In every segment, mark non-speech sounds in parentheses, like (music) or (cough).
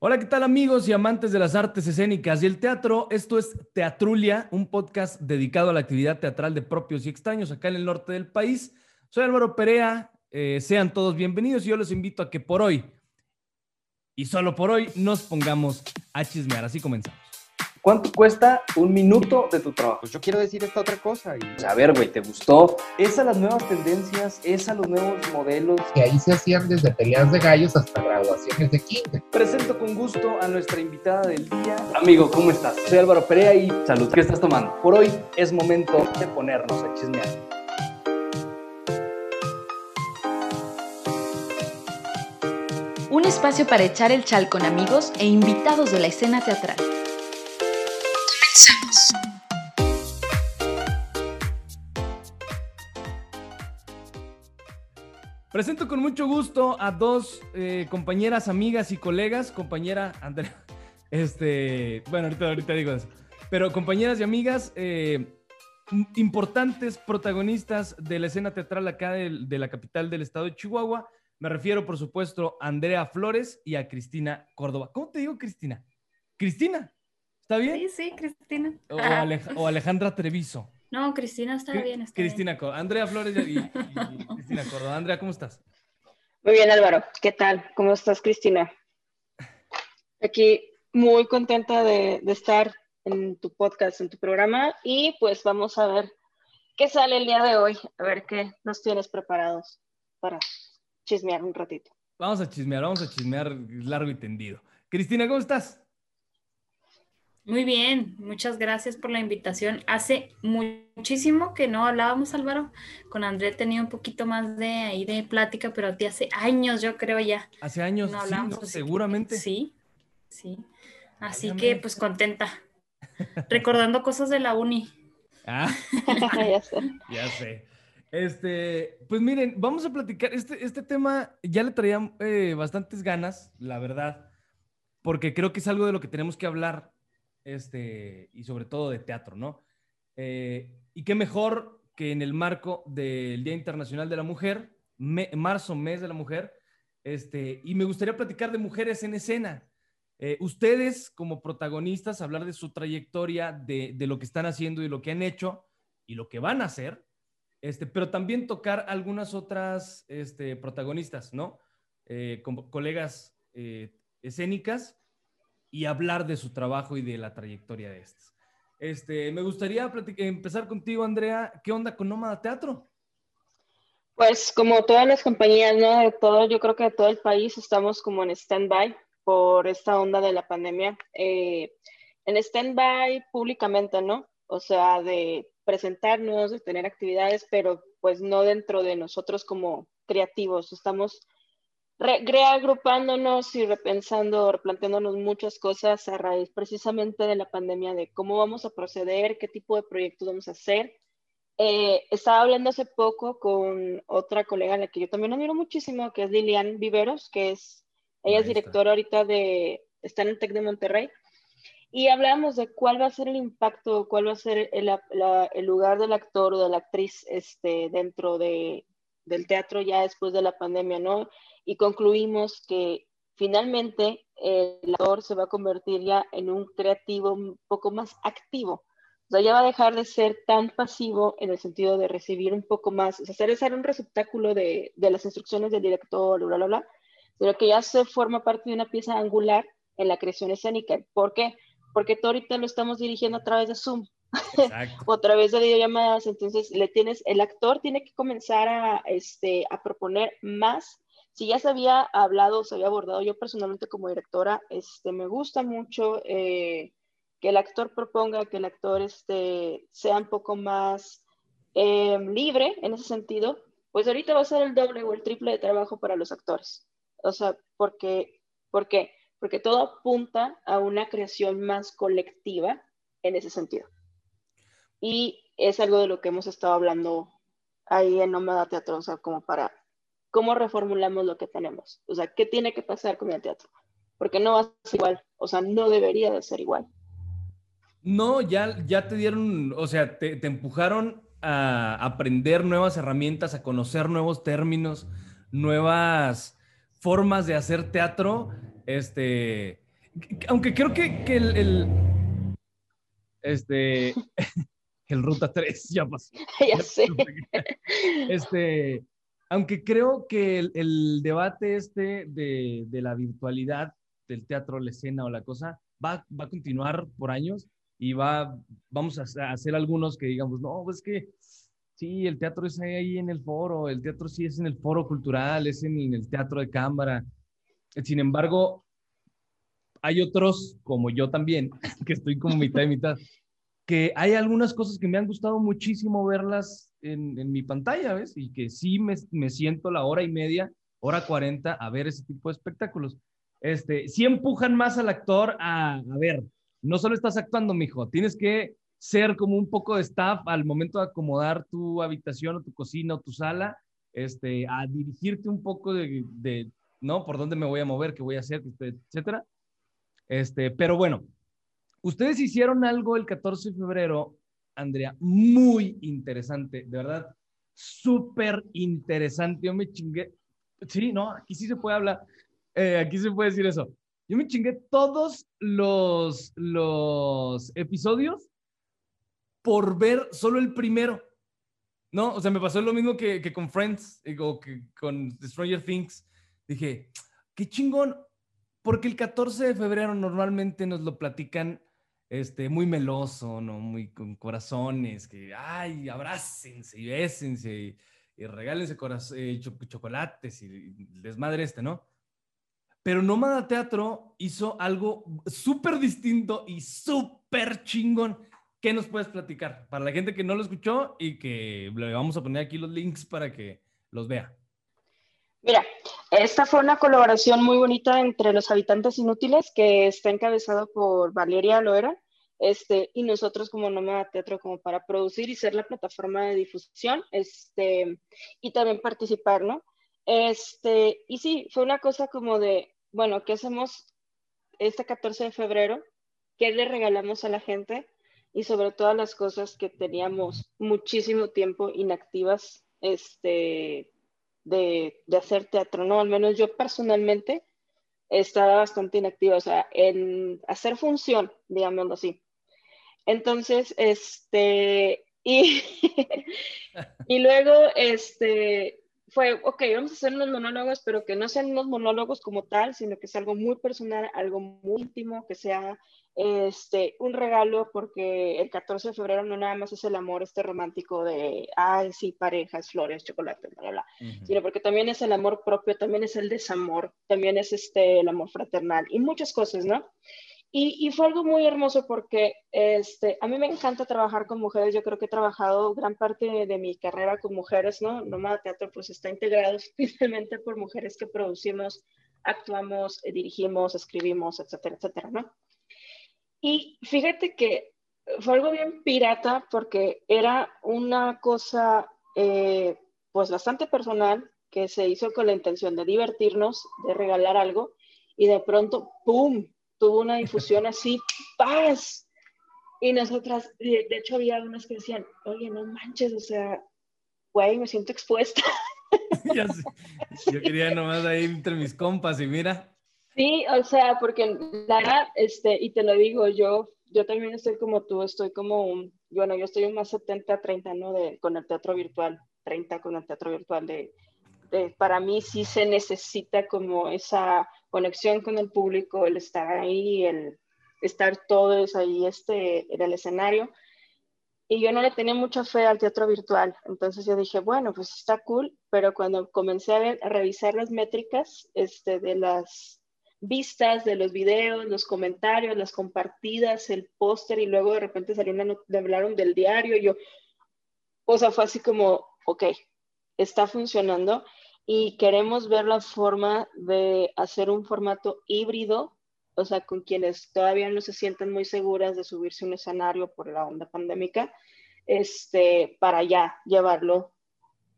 Hola, ¿qué tal amigos y amantes de las artes escénicas y el teatro? Esto es Teatrulia, un podcast dedicado a la actividad teatral de propios y extraños acá en el norte del país. Soy Álvaro Perea, eh, sean todos bienvenidos y yo los invito a que por hoy, y solo por hoy, nos pongamos a chismear. Así comenzamos. ¿Cuánto cuesta un minuto de tu trabajo? Pues yo quiero decir esta otra cosa. Y... A ver, güey, ¿te gustó? Es a las nuevas tendencias, es a los nuevos modelos. Que ahí se hacían desde peleas de gallos hasta graduaciones de kinder. Presento con gusto a nuestra invitada del día. Amigo, ¿cómo estás? Soy Álvaro Perea y salud. ¿Qué estás tomando? Por hoy es momento de ponernos a chismear. Un espacio para echar el chal con amigos e invitados de la escena teatral. Presento con mucho gusto a dos eh, compañeras, amigas y colegas. Compañera Andrea, (laughs) este, bueno, ahorita, ahorita digo eso. Pero compañeras y amigas, eh, importantes protagonistas de la escena teatral acá de, de la capital del estado de Chihuahua. Me refiero, por supuesto, a Andrea Flores y a Cristina Córdoba. ¿Cómo te digo, Cristina? Cristina, ¿está bien? Sí, sí, Cristina. O, Alej- (laughs) o Alejandra Treviso. No, Cristina está Cri- bien. Está Cristina Córdoba. Andrea Flores y, y- y (laughs) Cristina Córdoba. Andrea, ¿cómo estás? Muy bien, Álvaro. ¿Qué tal? ¿Cómo estás, Cristina? Aquí muy contenta de, de estar en tu podcast, en tu programa, y pues vamos a ver qué sale el día de hoy, a ver qué nos tienes preparados para chismear un ratito. Vamos a chismear, vamos a chismear largo y tendido. Cristina, ¿cómo estás? Muy bien, muchas gracias por la invitación. Hace muchísimo que no hablábamos, Álvaro. Con André tenía un poquito más de ahí de plática, pero a ti hace años, yo creo ya. Hace años, No sí, hablamos. ¿no? así que- seguramente. Sí, sí. Así que pues contenta. (laughs) Recordando cosas de la uni. Ah, (laughs) ya sé. ya sé. Este, pues miren, vamos a platicar. Este, este tema ya le traía eh, bastantes ganas, la verdad, porque creo que es algo de lo que tenemos que hablar, este, y sobre todo de teatro, ¿no? Eh, y qué mejor que en el marco del Día Internacional de la Mujer, marzo, mes de la mujer, este, y me gustaría platicar de mujeres en escena. Eh, ustedes como protagonistas, hablar de su trayectoria, de, lo que están haciendo y lo que han hecho y lo que van a hacer, este, pero también tocar algunas otras este, protagonistas, ¿no? Eh, colegas eh, escénicas y hablar de su trabajo y de la trayectoria de estas. Este, me gustaría empezar contigo, Andrea. ¿Qué onda con Nómada Teatro? Pues como todas las compañías, ¿no? De todo, yo creo que de todo el país estamos como en stand-by por esta onda de la pandemia. Eh, en stand-by públicamente, ¿no? O sea, de presentarnos, de tener actividades, pero pues no dentro de nosotros como creativos. Estamos re- reagrupándonos y repensando, replanteándonos muchas cosas a raíz precisamente de la pandemia, de cómo vamos a proceder, qué tipo de proyectos vamos a hacer. Eh, estaba hablando hace poco con otra colega a la que yo también admiro muchísimo, que es Lilian Viveros, que es, ella es directora ahorita de, está en el TEC de Monterrey, y hablamos de cuál va a ser el impacto, cuál va a ser el, la- el lugar del actor o de la actriz este, dentro de, del teatro ya después de la pandemia, ¿no? Y concluimos que finalmente el actor se va a convertir ya en un creativo un poco más activo. O sea, ya va a dejar de ser tan pasivo en el sentido de recibir un poco más, o sea, ser, ser un receptáculo de, de las instrucciones del director, bla, bla, bla, sino que ya se forma parte de una pieza angular en la creación escénica. ¿Por qué? Porque todo ahorita lo estamos dirigiendo a través de Zoom (laughs) o a través de videollamadas, entonces le tienes, el actor tiene que comenzar a, este, a proponer más. Si ya se había hablado, se había abordado, yo personalmente como directora, este, me gusta mucho eh, que el actor proponga, que el actor este, sea un poco más eh, libre en ese sentido, pues ahorita va a ser el doble o el triple de trabajo para los actores. O sea, porque, ¿por qué? Porque todo apunta a una creación más colectiva en ese sentido. Y es algo de lo que hemos estado hablando ahí en Nómada Teatro, o sea, como para cómo reformulamos lo que tenemos. O sea, ¿qué tiene que pasar con el teatro? Porque no va a ser igual, o sea, no debería de ser igual. No, ya, ya te dieron, o sea, te, te empujaron a aprender nuevas herramientas, a conocer nuevos términos, nuevas formas de hacer teatro, este, aunque creo que, que el, el- este, (laughs) el Ruta 3 ya pasó. (laughs) ya sé. Este, aunque creo que el, el debate este de, de la virtualidad del teatro, la escena o la cosa, va, va a continuar por años y va, vamos a hacer- algunos que digamos, no, pues que sí, el teatro es ahí en el foro, el teatro sí es en el foro cultural, es en, en el teatro de cámara. Sin embargo, hay otros, como yo también, (laughs) que estoy como mitad y mitad, que hay algunas cosas que me han gustado muchísimo verlas en, en mi pantalla, ¿ves? Y que sí me, me siento la hora y media, hora 40 a ver ese tipo de espectáculos. Este, sí empujan más al actor a, a ver, no solo estás actuando, mijo, tienes que ser como un poco de staff al momento de acomodar tu habitación o tu cocina o tu sala, este, a dirigirte un poco de, de ¿no? Por dónde me voy a mover, qué voy a hacer, etcétera. Este, pero bueno, ustedes hicieron algo el 14 de febrero, Andrea, muy interesante, de verdad, súper interesante. Yo me chingué. Sí, no, aquí sí se puede hablar, eh, aquí se puede decir eso. Yo me chingué todos los, los episodios por ver solo el primero. No, o sea, me pasó lo mismo que, que con Friends eh, o que con Stranger Things. Dije, qué chingón, porque el 14 de febrero normalmente nos lo platican este, muy meloso, ¿no? Muy con corazones, que, ay, abrácense y bésense y, y regálense eh, cho- chocolates y, y desmadre este, ¿no? Pero Nómada Teatro hizo algo súper distinto y súper chingón. ¿Qué nos puedes platicar? Para la gente que no lo escuchó y que le vamos a poner aquí los links para que los vea. Mira, esta fue una colaboración muy bonita entre los habitantes inútiles que está encabezado por Valeria Loera este, y nosotros como Nómada Teatro como para producir y ser la plataforma de difusión este, y también participar, ¿no? Este, y sí, fue una cosa como de, bueno, ¿qué hacemos este 14 de febrero? ¿Qué le regalamos a la gente? Y sobre todas las cosas que teníamos muchísimo tiempo inactivas, este, de, de, hacer teatro, ¿no? Al menos yo personalmente estaba bastante inactiva, o sea, en hacer función, digámoslo así. Entonces, este, y, (laughs) y luego, este, fue, ok, vamos a hacer unos monólogos, pero que no sean unos monólogos como tal, sino que sea algo muy personal, algo muy íntimo, que sea este, un regalo, porque el 14 de febrero no nada más es el amor este romántico de, ay, sí, parejas, flores, chocolate, bla, bla, bla, uh -huh. sino porque también es el amor propio, también es el desamor, también es este, el amor fraternal y muchas cosas, ¿no? Y, y, fue algo muy hermoso porque este, a mí me encanta trabajar con mujeres. Yo creo que he trabajado gran parte de, de mi carrera con mujeres, ¿no? Nómada Teatro pues está integrado (laughs) finalmente por mujeres que producimos, actuamos, eh, dirigimos, escribimos, etcétera, etcétera, ¿no? Y fíjate que fue algo bien pirata porque era una cosa eh, pues bastante personal que se hizo con la intención de divertirnos, de regalar algo y de pronto, ¡pum!, tuvo una difusión así, (laughs) ¡paz! Y nosotras, de, hecho había unas que decían, oye, no manches, o sea, güey, me siento expuesta. (laughs) Yo quería nomás ahí entre mis compas y mira. Sí, o sea, porque la verdad, este, y te lo digo, yo, yo también estoy como tú, estoy como, un, bueno, yo estoy un más 70-30, ¿no? De, con el teatro virtual, 30 con el teatro virtual de, de, para mí sí se necesita como esa conexión con el público, el estar ahí, el estar todos ahí este, en el escenario. Y yo no le tenía mucha fe al teatro virtual, entonces yo dije, bueno, pues está cool, pero cuando comencé a, ver, a revisar las métricas este, de las vistas, de los videos, los comentarios, las compartidas, el póster, y luego de repente salió una nota, hablaron del diario, yo, o sea, fue así como, ok, está funcionando, y queremos ver la forma de hacer un formato híbrido, o sea, con quienes todavía no se sienten muy seguras de subirse a un escenario por la onda pandémica, este, para ya llevarlo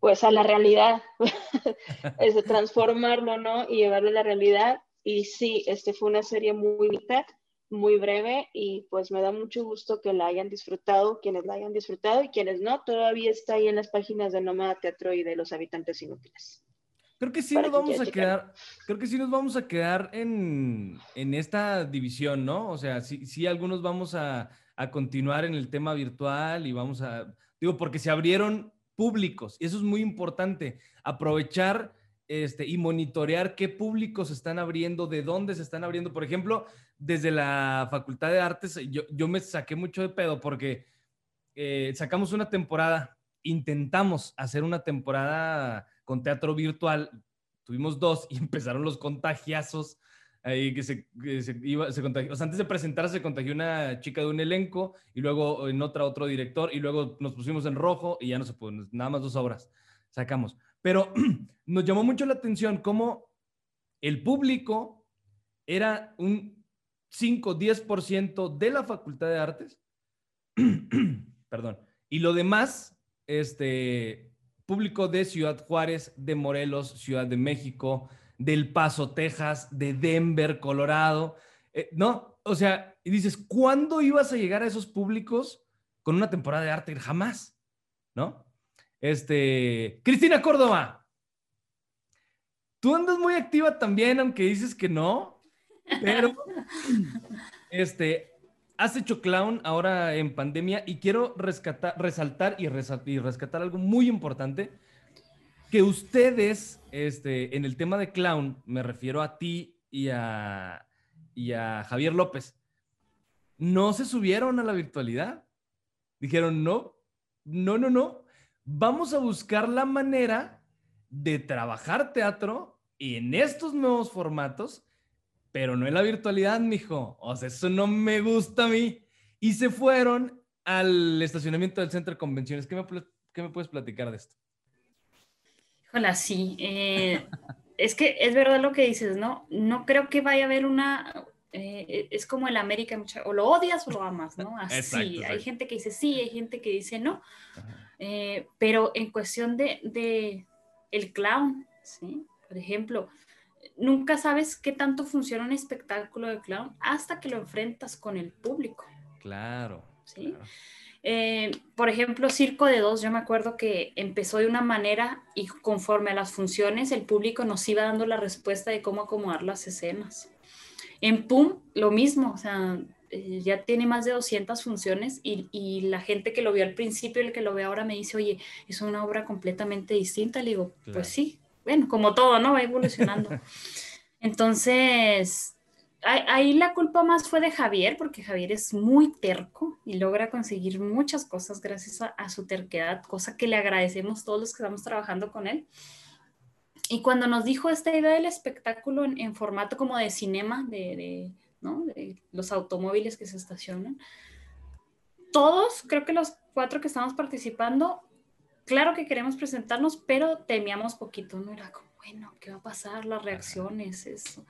pues a la realidad, (laughs) es de transformarlo, ¿no? Y llevarlo a la realidad. Y sí, este fue una serie muy bonita, muy breve, y pues me da mucho gusto que la hayan disfrutado, quienes la hayan disfrutado y quienes no, todavía está ahí en las páginas de Nómada Teatro y de los habitantes inútiles. Creo que sí Para nos vamos a checar. quedar, creo que sí nos vamos a quedar en, en esta división, ¿no? O sea, sí, sí algunos vamos a, a continuar en el tema virtual y vamos a, digo, porque se abrieron públicos y eso es muy importante, aprovechar este, y monitorear qué públicos están abriendo, de dónde se están abriendo. Por ejemplo, desde la Facultad de Artes, yo, yo me saqué mucho de pedo porque eh, sacamos una temporada, intentamos hacer una temporada con teatro virtual, tuvimos dos y (laughs) empezaron los contagiazos. Ahí que se, que se iba, contagió. O sea, antes de presentarse se contagió una chica de un elenco y luego en otra otro director y luego nos pusimos en rojo y ya no se pudo, nada más dos obras sacamos. Pero (clears throat) nos llamó mucho la atención cómo el público era un 5-10% de la Facultad de Artes. (clears throat) Perdón. Y lo demás, este, público de Ciudad Juárez, de Morelos, Ciudad de México, del Paso, Texas, de Denver, Colorado. Eh, no, o sea, y dices, ¿cuándo ibas a llegar a esos públicos con una temporada de arte? Jamás, ¿no? Este, Cristina Córdoba, tú andas muy activa también, aunque dices que no, pero (laughs) este, has hecho clown ahora en pandemia y quiero rescatar, resaltar y, y rescatar algo muy importante, que ustedes, este, en el tema de clown, me refiero a ti y a, y a Javier López, no se subieron a la virtualidad. Dijeron, no, no, no, no. Vamos a buscar la manera de trabajar teatro y en estos nuevos formatos, pero no en la virtualidad, mijo. O sea, eso no me gusta a mí. Y se fueron al estacionamiento del centro de convenciones. ¿Qué me, pl- qué me puedes platicar de esto? Hola, sí. eh, (laughs) es que es verdad lo que dices, ¿no? No creo que vaya a haber una... eh, es como el América, o lo odias o lo amas, ¿no? (laughs) Así. Exacto, Hay gente que dice sí, hay gente que dice no. Eh, pero en cuestión de, de el clown, ¿sí? Por ejemplo, nunca sabes qué tanto funciona un espectáculo de clown hasta que lo enfrentas con el público. Claro. Sí. claro. Eh, por ejemplo, Circo de Dos, yo me acuerdo que empezó de una manera y conforme a las funciones, el público nos iba dando la respuesta de cómo acomodar las escenas. En PUM, lo mismo, o sea, eh, ya tiene más de 200 funciones y, y la gente que lo vio al principio y el que lo ve ahora me dice, oye, es una obra completamente distinta. Le digo, Claro. pues sí, bueno, como todo, ¿no? Va evolucionando. (laughs) Entonces, ahí, la culpa más fue de Javier, porque Javier es muy terco y logra conseguir muchas cosas gracias a, a su terquedad, cosa que le agradecemos todos los que estamos trabajando con él. Y cuando nos dijo esta idea del espectáculo en, en formato como de cinema, de, de, ¿no? de los automóviles que se estacionan, todos, creo que los cuatro que estamos participando, claro que queremos presentarnos, pero temíamos poquito, ¿no? Era como, bueno, ¿qué va a pasar? Las reacciones, eso.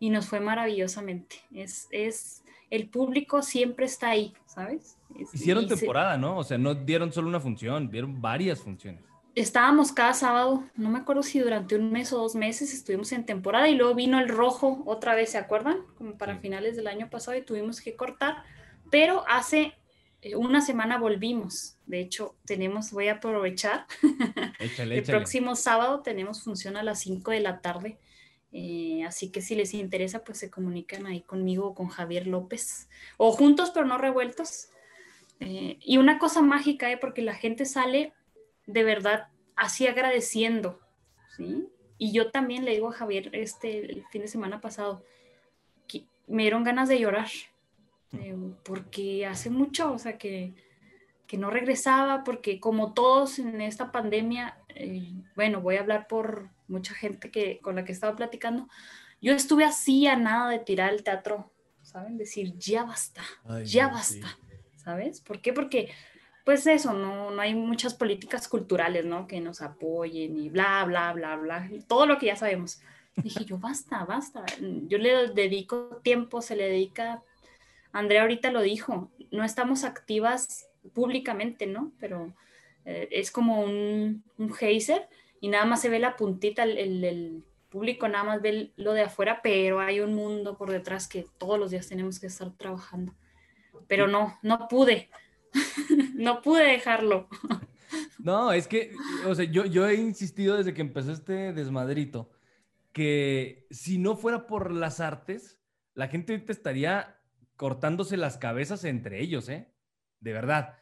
Y nos fue maravillosamente. Es, es, el público siempre está ahí, ¿sabes? Es- Hicieron se- temporada, ¿no? O sea, no dieron solo una función, dieron varias funciones. Estábamos cada sábado, no me acuerdo si durante un mes o dos meses estuvimos en temporada y luego vino el rojo otra vez, ¿se acuerdan? Como para finales del año pasado y tuvimos que cortar, pero hace eh, una semana volvimos. De hecho, tenemos, voy a aprovechar, (laughs) Échale, el échale. próximo sábado tenemos función a las 5 de la tarde. eh, así que si les interesa, pues se comunican ahí conmigo o con Javier López. O juntos, pero no revueltos. Eh, y una cosa mágica, ¿eh? porque la gente sale de verdad así agradeciendo. ¿sí? Y yo también le digo a Javier este, el fin de semana pasado, que me dieron ganas de llorar. eh, porque hace mucho, o sea, que, que no regresaba, porque como todos en esta pandemia, eh, bueno, voy a hablar por mucha gente que, con la que estaba platicando, yo estuve así a nada de tirar el teatro, ¿saben? Decir, ya basta, Ay, ya sí. basta, ¿sabes? ¿Por qué? Porque, pues eso, no, no hay muchas políticas culturales, ¿no? Que nos apoyen y bla, bla, bla, bla, todo lo que ya sabemos. Dije yo, basta, basta. Yo le dedico tiempo, se le dedica, Andrea ahorita lo dijo, no estamos activas públicamente, ¿no? Pero eh, es como un, un geyser y nada más se ve la puntita, el, el- el público nada más ve lo de afuera, pero hay un mundo por detrás que todos los días tenemos que estar trabajando. Pero no, no pude, no pude dejarlo. (laughs) No, es que, o sea, yo, yo he insistido desde que empezó este desmadrito que si no fuera por las artes, la gente ahorita estaría cortándose las cabezas entre ellos, ¿eh? De verdad.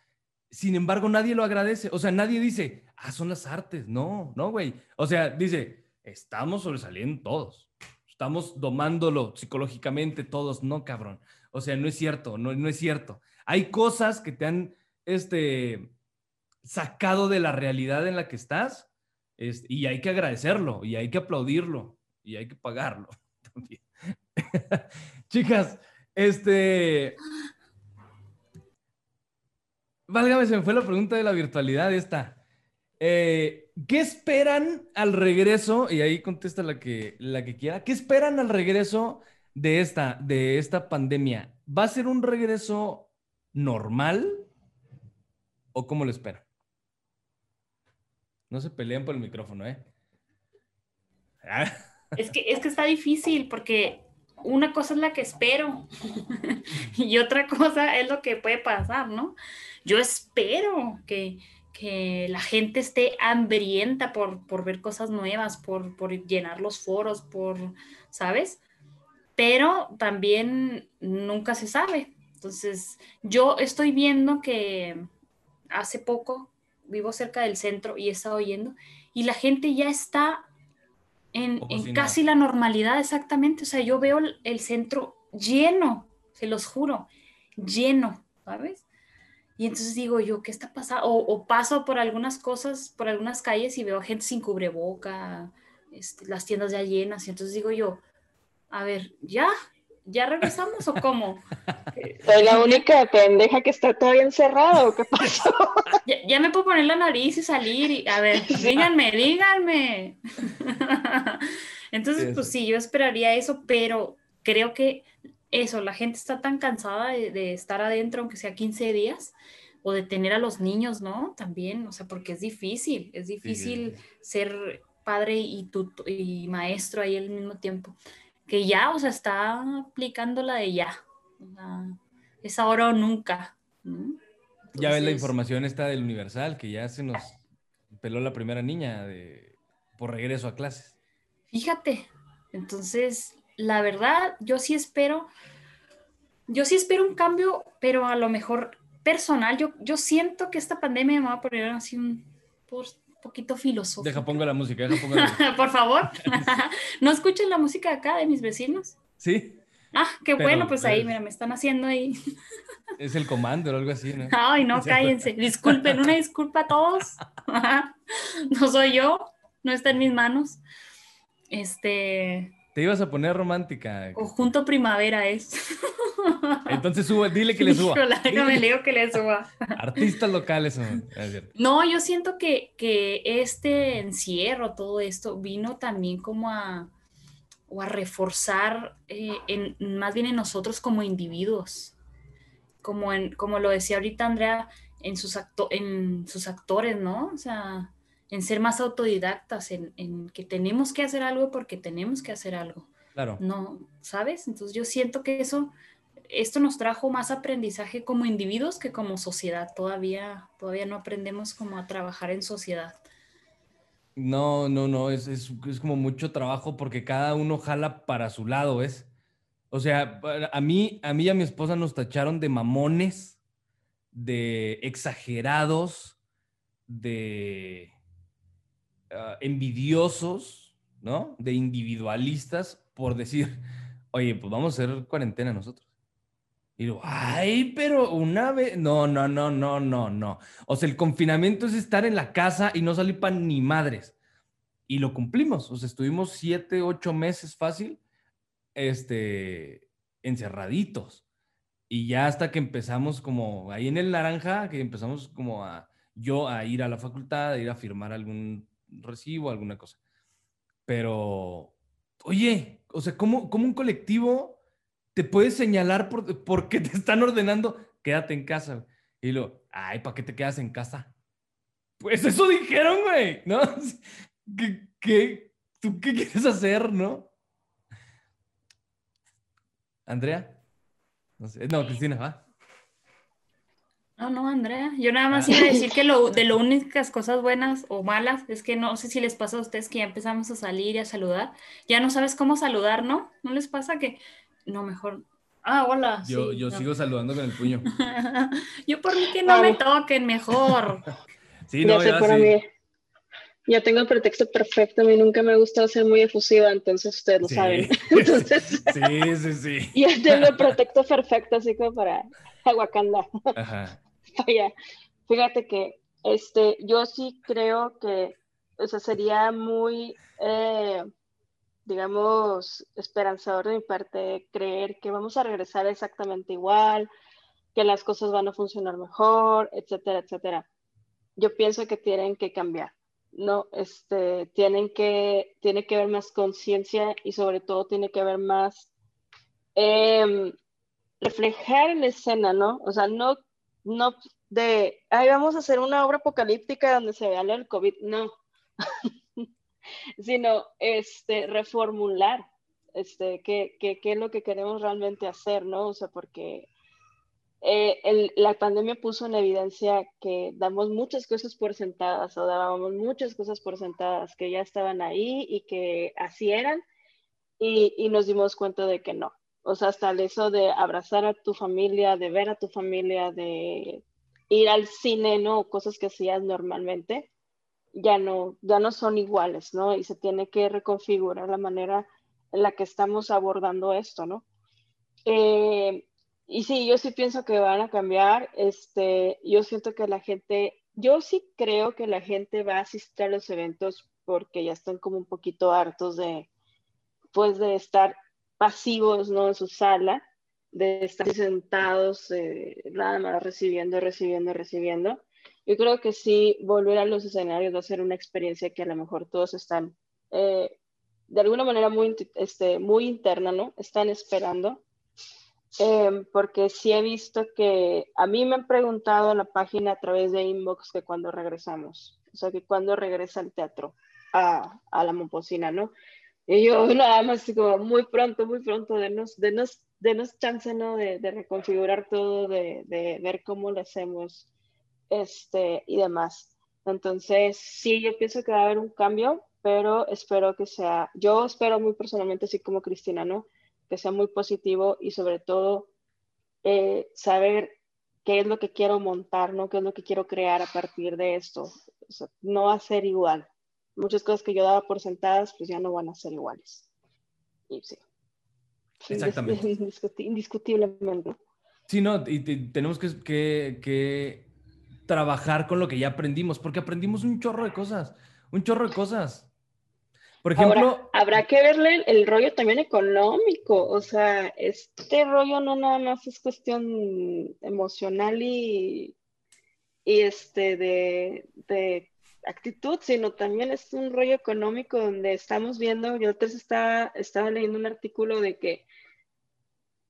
Sin embargo, nadie lo agradece. O sea, nadie dice, ah, son las artes. No, no, güey. O sea, dice, estamos sobresaliendo todos. Estamos domándolo psicológicamente todos. No, cabrón. O sea, no es cierto, no, no es cierto. Hay cosas que te han, este, sacado de la realidad en la que estás es- y hay que agradecerlo y hay que aplaudirlo y hay que pagarlo (laughs) también. (laughs) Chicas, este... Válgame, se me fue la pregunta de la virtualidad esta. Eh, ¿Qué esperan al regreso? Y ahí contesta la que, la que quiera. ¿Qué esperan al regreso de esta, de esta pandemia? ¿Va a ser un regreso normal o cómo lo esperan? No se peleen por el micrófono, ¿eh? Ah, Es que, es que está difícil porque una cosa es la que espero (laughs) y otra cosa es lo que puede pasar, ¿no? Yo espero que, que la gente esté hambrienta por, por ver cosas nuevas, por, por llenar los foros, por, ¿sabes? Pero también nunca se sabe. Entonces, yo estoy viendo que hace poco vivo cerca del centro y he estado yendo y la gente ya está en, casi la normalidad exactamente. O sea, yo veo el, el centro lleno, se los juro, lleno, ¿sabes? Y entonces digo yo, ¿qué está pasando? O, o paso por algunas cosas, por algunas calles y veo gente sin cubreboca, este, las tiendas ya llenas. Y entonces digo yo, a ver, ¿ya? ¿Ya regresamos o cómo? Soy la única pendeja que está todavía encerrada, ¿o qué pasó? (laughs) Ya, ya me puedo poner la nariz y salir y a ver, (laughs) díganme, díganme. (laughs) Entonces, pues sí. yo esperaría eso, pero creo que eso, la gente está tan cansada de, de estar adentro, aunque sea 15 días, o de tener a los niños, ¿no? También, o sea, porque es difícil, es difícil ser padre y, tut- y maestro ahí al mismo tiempo. Que ya, o sea, está aplicando la de ya. O sea, es ahora o nunca. ¿no? Ya ves la información esta del Universal, que ya se nos peló la primera niña de, por regreso a clases. Fíjate, entonces, la verdad, yo sí espero, yo sí espero un cambio, pero a lo mejor personal. Yo, yo siento que esta pandemia me va a poner así un por- poquito filosófico. Deja pongo la música, deja pongo la música. (laughs) Por favor, (laughs) ¿no escuchan la música acá de mis vecinos? Sí, Ah, qué Pero, bueno, pues ahí, mira, me están haciendo ahí. (laughs) es el comando o algo así, ¿no? Ay, no, cállense. Disculpen, una disculpa a todos. No soy yo, no está en mis manos. Este, Te ibas a poner romántica. conjunto primavera es. Entonces suba, dile que le suba. Déjame Dile- le digo que le suba. (laughs) Artistas locales son. No, yo siento que, que este encierro, todo esto, vino también como a, o a reforzar, eh, en, más bien en nosotros como individuos, como, en, como lo decía ahorita Andrea, en sus, acto, en sus actores, ¿no? O sea, en ser más autodidactas, en, en que tenemos que hacer algo porque tenemos que hacer algo. Claro. No, ¿sabes? Entonces yo siento que eso, esto nos trajo más aprendizaje como individuos que como sociedad. Todavía, todavía no aprendemos como a trabajar en sociedad. No, no, no, es, es, es como mucho trabajo porque cada uno jala para su lado, ¿ves? O sea, a mí, a mí y a mi esposa nos tacharon de mamones, de exagerados, de ah, envidiosos, ¿no? De individualistas por decir, (laughs) oye, pues vamos a hacer cuarentena nosotros. Y digo, ay, pero una vez, no, no, no, no, no, no. O sea, el confinamiento es estar en la casa y no salir para ni madres. Y lo cumplimos. O sea, estuvimos siete, ocho meses fácil, este, encerraditos. Y ya hasta que empezamos como ahí en el naranja, que empezamos como a yo a ir a la facultad, a ir a firmar algún recibo, alguna cosa. Pero, oye, o sea, ¿cómo, cómo un colectivo te puede señalar por, porque te están ordenando quédate en casa? güey? Y lo, ay, ¿para qué te quedas en casa? Pues eso dijeron, güey, ¿no? (laughs) ¿Qué, qué, tú qué quieres hacer, no? Andrea? No, sé. no Cristina, ¿va? Oh, no, Andrea. Yo nada más iba a decir que lo, (laughs) de lo únicas cosas buenas o malas es que no sé si les pasa a ustedes que ya empezamos a salir y a saludar. Ya no sabes cómo saludar, ¿no? ¿No les pasa que, no, mejor, ah, hola. Yo, sí, yo no. sigo saludando con el puño. (laughs) yo por mí que no me toquen mejor. (laughs) Sí, ya no, sé ya para sí. mí. Ya tengo el pretexto perfecto. A mí nunca me ha gustado ser muy efusiva, entonces ustedes lo Sí. saben. (laughs) Entonces, Sí, sí, sí. ya tengo el pretexto perfecto, así como para Wakanda. Ajá. Vaya, fíjate que este, yo sí creo que, o sea, sería muy, eh, digamos, esperanzador de mi parte creer que vamos a regresar exactamente igual, que las cosas van a funcionar mejor, etcétera, etcétera. Yo pienso que tienen que cambiar, ¿no? Este, tienen que, tiene que haber más conciencia y sobre todo tiene que haber más em, reflejar en la escena, ¿no? O sea, no, no de, ay, vamos a hacer una obra apocalíptica donde se vea del COVID, no, (laughs) (laughs) sino este, reformular este, qué, qué, qué es lo que queremos realmente hacer, ¿no? O sea, porque eh, la pandemia puso en evidencia que damos muchas cosas por sentadas o dábamos muchas cosas por sentadas que ya estaban ahí y que así eran y, y nos dimos cuenta de que no. O sea, hasta el eso de abrazar a tu familia, de ver a tu familia, de ir al cine, ¿no? Cosas que hacías normalmente, ya no, ya no son iguales, ¿no? Y se tiene que reconfigurar la manera en la que estamos abordando esto, ¿no? Eh, y sí, yo sí pienso que van a cambiar. Este, yo siento que la gente, yo sí creo que la gente va a asistir a los eventos porque ya están como un poquito hartos de, pues, de estar pasivos, ¿no? En su sala, de estar sentados, eh, nada más recibiendo, recibiendo, recibiendo. Yo creo que sí, volver a los escenarios va a ser una experiencia que a lo mejor todos están, eh, de alguna manera, muy, este, muy interna, ¿no? Están esperando. Eh, porque sí he visto que a mí me han preguntado en la página a través de inbox que cuando regresamos, o sea, que cuando regresa el teatro a, a la Momposina, ¿no? Y yo nada más como muy pronto, muy pronto, denos, denos, denos chance, ¿no? De, de reconfigurar todo, de, de, ver cómo lo hacemos este, y demás. Entonces, sí, yo pienso que va a haber un cambio, pero espero que sea, yo espero muy personalmente, así como Cristina, ¿no? Que sea muy positivo y sobre todo eh, saber qué es lo que quiero montar, ¿no? ¿Qué es lo que quiero crear a partir de esto? O sea, no va a ser igual. Muchas cosas que yo daba por sentadas, pues ya no van a ser iguales. Y sí. Exactamente. (laughs) Indiscuti- indiscutiblemente. Sí, no, y te- tenemos que, que- que trabajar con lo que ya aprendimos, porque aprendimos un chorro de cosas, un chorro de cosas. Por ejemplo, Ahora, habrá que verle el, el rollo también económico, o sea, este rollo no nada más es cuestión emocional y, y este de, de actitud, sino también es un rollo económico donde estamos viendo, yo antes estaba, estaba leyendo un artículo de que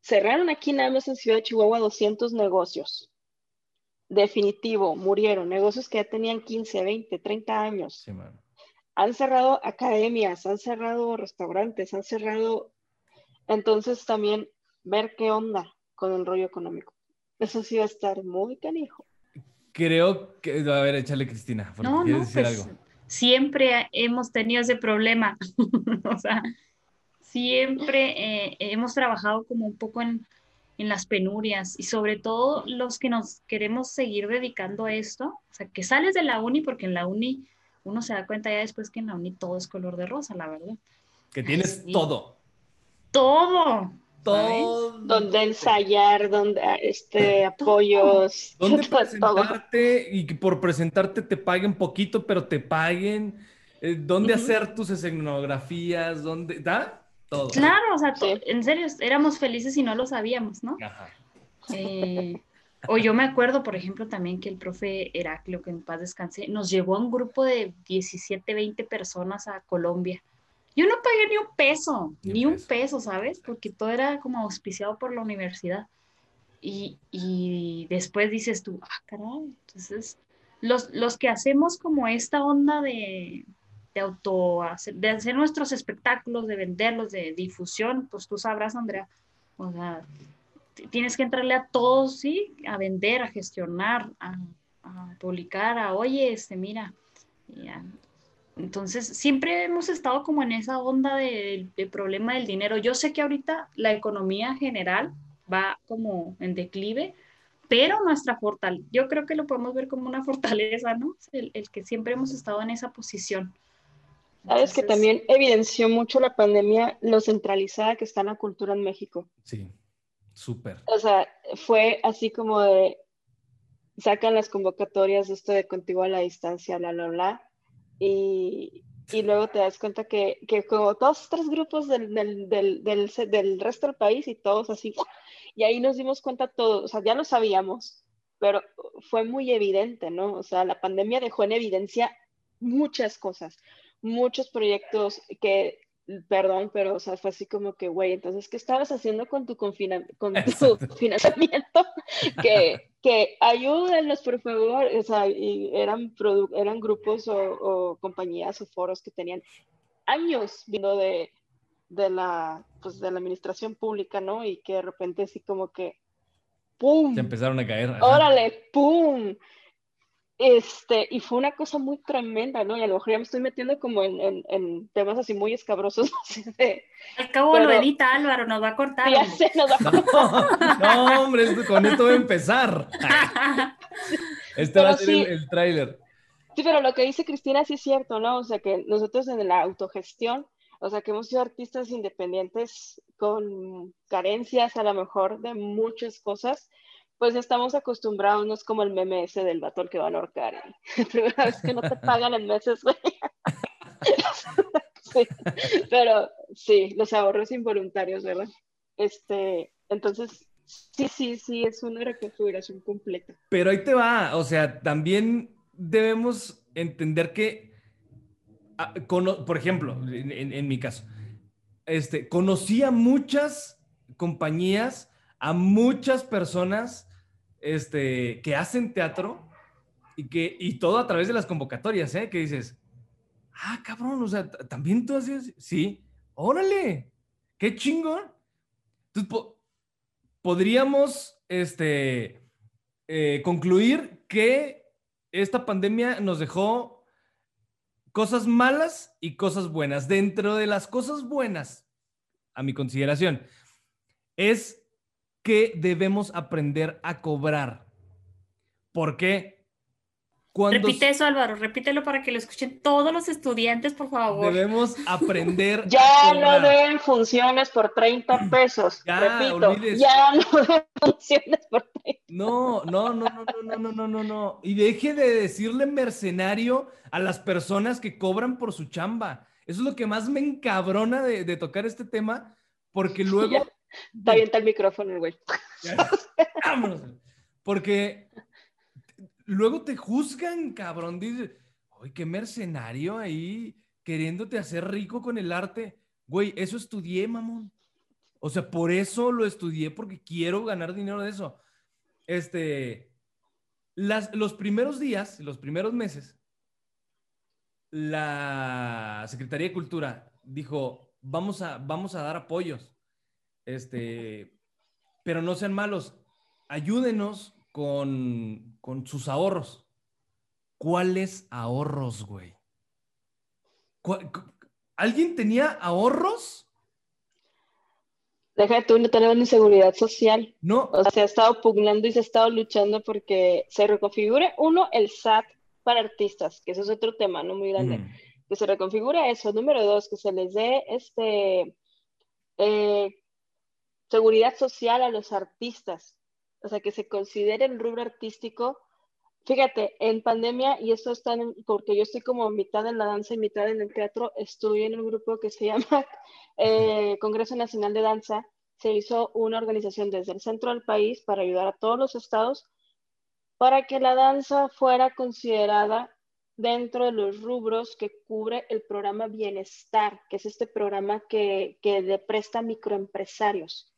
cerraron aquí nada más en Ciudad de Chihuahua 200 negocios. Definitivo, murieron, negocios que ya tenían 15, 20, 30 años Sí, han cerrado academias, han cerrado restaurantes, han cerrado. Entonces también ver qué onda con el rollo económico. Eso sí va a estar muy canijo. creo que, a ver, échale Cristina, porque No, quieres no, decir pues algo. siempre hemos tenido ese problema. (laughs) o sea, siempre eh, hemos trabajado como un poco en, en las penurias y sobre todo los que nos queremos seguir dedicando a esto, o sea, que sales de la uni porque en la uni uno se da cuenta ya después que en la uni todo es color de rosa, la verdad. Que tienes todo. Todo. Todo. Donde ensayar, donde este apoyos, (laughs) ¿Dónde (laughs) todo. presentarte y que por presentarte te paguen poquito, pero te paguen? Eh, ¿Dónde hacer tus escenografías? ¿Dónde? ¿Da? Todo. Claro, o sea, Sí. en serio, éramos felices y no lo sabíamos, ¿no? Ajá. Eh, o yo me acuerdo, por ejemplo, también que el profe Heraclio, que en paz descanse, nos llevó a un grupo de 17, 20 personas a Colombia. Yo no pagué ni un peso, Ni un ni un peso. peso, ¿sabes? Porque todo era como auspiciado por la universidad. Y, y después dices tú, ah, caray, entonces los, los que hacemos como esta onda de, de auto, de hacer nuestros espectáculos, de venderlos, de difusión, pues tú sabrás, Andrea, o sea, tienes que entrarle a todos, ¿sí? A vender, a gestionar, a, a publicar, a, oye, este, mira. Entonces, siempre hemos estado como en esa onda del problema del dinero. Yo sé que ahorita la economía general va como en declive, pero nuestra fortaleza, yo creo que lo podemos ver como una fortaleza, ¿no? El, el que siempre hemos estado en esa posición. Sabes que también evidenció mucho la pandemia lo centralizada que está la cultura en México. Sí, súper. O sea, fue así como de, sacan las convocatorias de esto de contigo a la distancia, bla, bla, bla, y, y luego te das cuenta que, que como dos, tres grupos del, del, del, del, del resto del país y todos así, y ahí nos dimos cuenta todos, o sea, ya lo sabíamos, pero fue muy evidente, ¿no? O sea, la pandemia dejó en evidencia muchas cosas, muchos proyectos que, perdón, pero o sea, fue así como que, güey, entonces, ¿qué estabas haciendo con tu, confina con (laughs) tu financiamiento? (laughs) que, que ayúdenlos, por favor. O sea, y eran, eran grupos o, o, compañías o foros que tenían años viendo de, de, la, pues, de la administración pública, ¿no? Y que de repente así como que, ¡pum! Se empezaron a caer. Ajá. ¡Órale! ¡Pum! Este, y fue una cosa muy tremenda, ¿no? Y a lo mejor ya me estoy metiendo como en, en, en temas así muy escabrosos. (laughs) Así de, Al cabo pero, lo edita Álvaro, nos va a cortar. Ya sé, nos va a cortar. (laughs) No, no, hombre, esto, con esto va a empezar. (laughs) Este pero va a ser sí, el, el tráiler. Sí, pero lo que dice Cristina sí es cierto, ¿no? O sea, que nosotros en la autogestión, o sea, que hemos sido artistas independientes con carencias a lo mejor de muchas cosas, pues estamos acostumbrados, no es como el meme ese del vato que van a ahorcar. ¿eh? (laughs) Primera vez que no te pagan en meses, güey. (laughs) pero sí, los ahorros involuntarios, ¿verdad? Este, entonces, sí, sí, sí, es una reconfiguración completa. Pero ahí te va, o sea, también debemos entender que, por ejemplo, en, en, en mi caso, este, conocí a muchas compañías, a muchas personas este, que hacen teatro y, que, y todo a través de las convocatorias, ¿eh? Que dices, ah, cabrón, o sea, también tú haces, sí, órale, qué chingón. Entonces, po podríamos este, eh, concluir que esta pandemia nos dejó cosas malas y cosas buenas. Dentro de las cosas buenas, a mi consideración, es que debemos aprender a cobrar. ¿Por qué? Cuando Repite eso, Álvaro, repítelo para que lo escuchen todos los estudiantes, por favor. Debemos aprender. (laughs) ya no den funciones por 30 (clears throat) pesos. Ya, Repito, olvides. ya no (laughs) den funciones por 30 No, no, no, no, no, no, no, no, no. Y deje de decirle mercenario a las personas que cobran por su chamba. Eso es lo que más me encabrona de, de tocar este tema, porque (laughs) luego. Ya. Está bien, está el micrófono, güey. Vámonos. Porque luego te juzgan, cabrón. Dice, ¡ay, qué mercenario ahí queriéndote hacer rico con el arte! Güey, eso estudié, mamón. O sea, por eso lo estudié, porque quiero ganar dinero de eso. Este, las, los primeros días, los primeros meses, la Secretaría de Cultura dijo, vamos a, vamos a dar apoyos. Este, pero no sean malos, ayúdenos con, con sus ahorros. ¿Cuáles ahorros, güey? ¿Alguien tenía ahorros? Deja de tú no tener ni seguridad social. No. O sea, se ha estado pugnando y se ha estado luchando porque se reconfigure, uno, el SAT para artistas, que eso es otro tema, ¿no? Muy grande. Mm. Que se reconfigure eso. Número dos, que se les dé este eh, seguridad social a los artistas, o sea, que se considere el rubro artístico. Fíjate, en pandemia, y esto está porque yo estoy como mitad en la danza y mitad en el teatro, estuve en un grupo que se (laughs) llama eh, Congreso Nacional de Danza. Se hizo una organización desde el centro del país para ayudar a todos los estados para que la danza fuera considerada dentro de los rubros que cubre el programa Bienestar, que es este programa que, que presta microempresarios.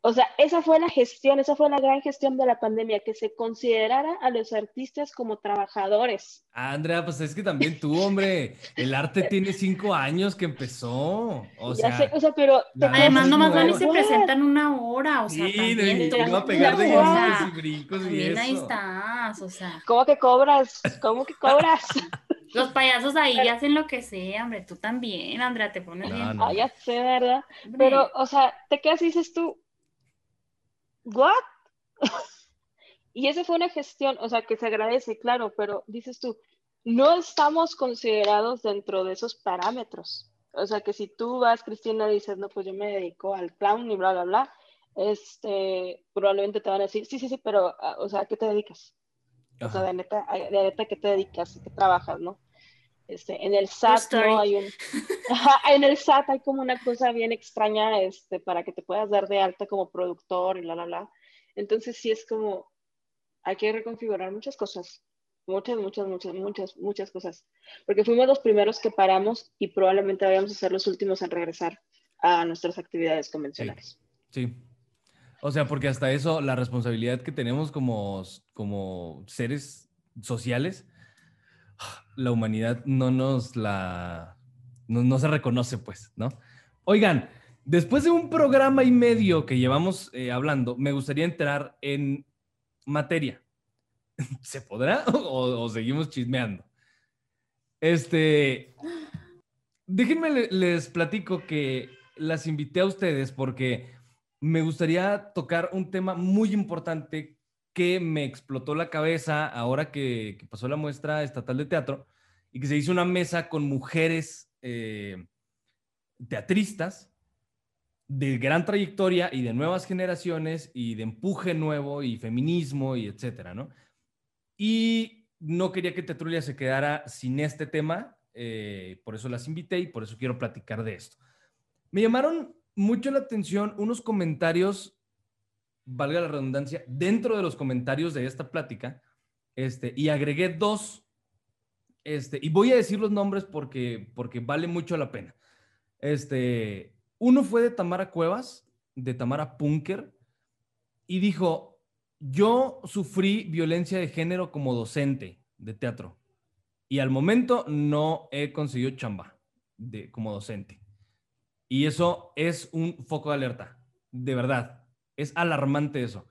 O sea, esa fue la gestión, esa fue la gran gestión de la pandemia, que se considerara a los artistas como trabajadores. Andrea, pues es que también tú, hombre, el arte (laughs) tiene cinco años que empezó. O Ya sea, sé, o sea, pero Además, no, nomás no, van y se presentan una hora, o sea, sí, también de, tú, te iba a pegar de y brincos y también ahí eso. estás, o sea, ¿Cómo que cobras? ¿Cómo que cobras? (laughs) los payasos ahí hacen lo que sea, hombre, tú también, Andrea, te pones No, bien. no. Ah, ya sé, ¿verdad? hombre. Pero, o sea, te quedas y dices tú, ¿what? (laughs) y esa fue una gestión, o sea, que se agradece, claro, pero dices tú, no estamos considerados dentro de esos parámetros. O sea, que si tú vas, Cristina, y dices, no, pues yo me dedico al clown y bla, bla, bla, este, probablemente te van a decir, sí, sí, sí, pero, ah, o sea, ¿a qué te dedicas? O sea, Ajá. de neta, de neta, ¿qué te dedicas? ¿Qué trabajas, no? Este, en el SAT. ¿no? Hay un... (laughs) En el SAT hay como una cosa bien extraña, este, para que te puedas dar de alta como productor y la, la, la. Entonces sí es como, hay que reconfigurar muchas cosas. Muchas, muchas, muchas, muchas, muchas cosas. Porque fuimos los primeros que paramos y probablemente vayamos a ser los últimos en regresar a nuestras actividades convencionales. Sí. O sea, porque hasta eso, la responsabilidad que tenemos como, como seres sociales, la humanidad no nos la... No, no se reconoce, pues, ¿no? Oigan, después de un programa y medio que llevamos eh, hablando, me gustaría entrar en materia. (laughs) ¿Se podrá (laughs) o, seguimos chismeando? Este, déjenme le- les platico que las invité a ustedes porque me gustaría tocar un tema muy importante que me explotó la cabeza ahora que, pasó la muestra estatal de teatro y que se hizo una mesa con mujeres eh, teatristas de gran trayectoria y de nuevas generaciones y de empuje nuevo y feminismo y etcétera, ¿no? Y no quería que Tetrulia se quedara sin este tema, eh, por eso las invité y por eso quiero platicar de esto. Me llamaron mucho la atención unos comentarios, valga la redundancia, dentro de los comentarios de esta plática, este, y agregué dos, este, y voy a decir los nombres porque, porque vale mucho la pena. Este, uno fue de Tamara Cuevas, de Tamara Punker, y dijo, yo sufrí violencia de género como docente de teatro y al momento no he conseguido chamba de, como docente. Y eso es un foco de alerta, de verdad. Es alarmante eso.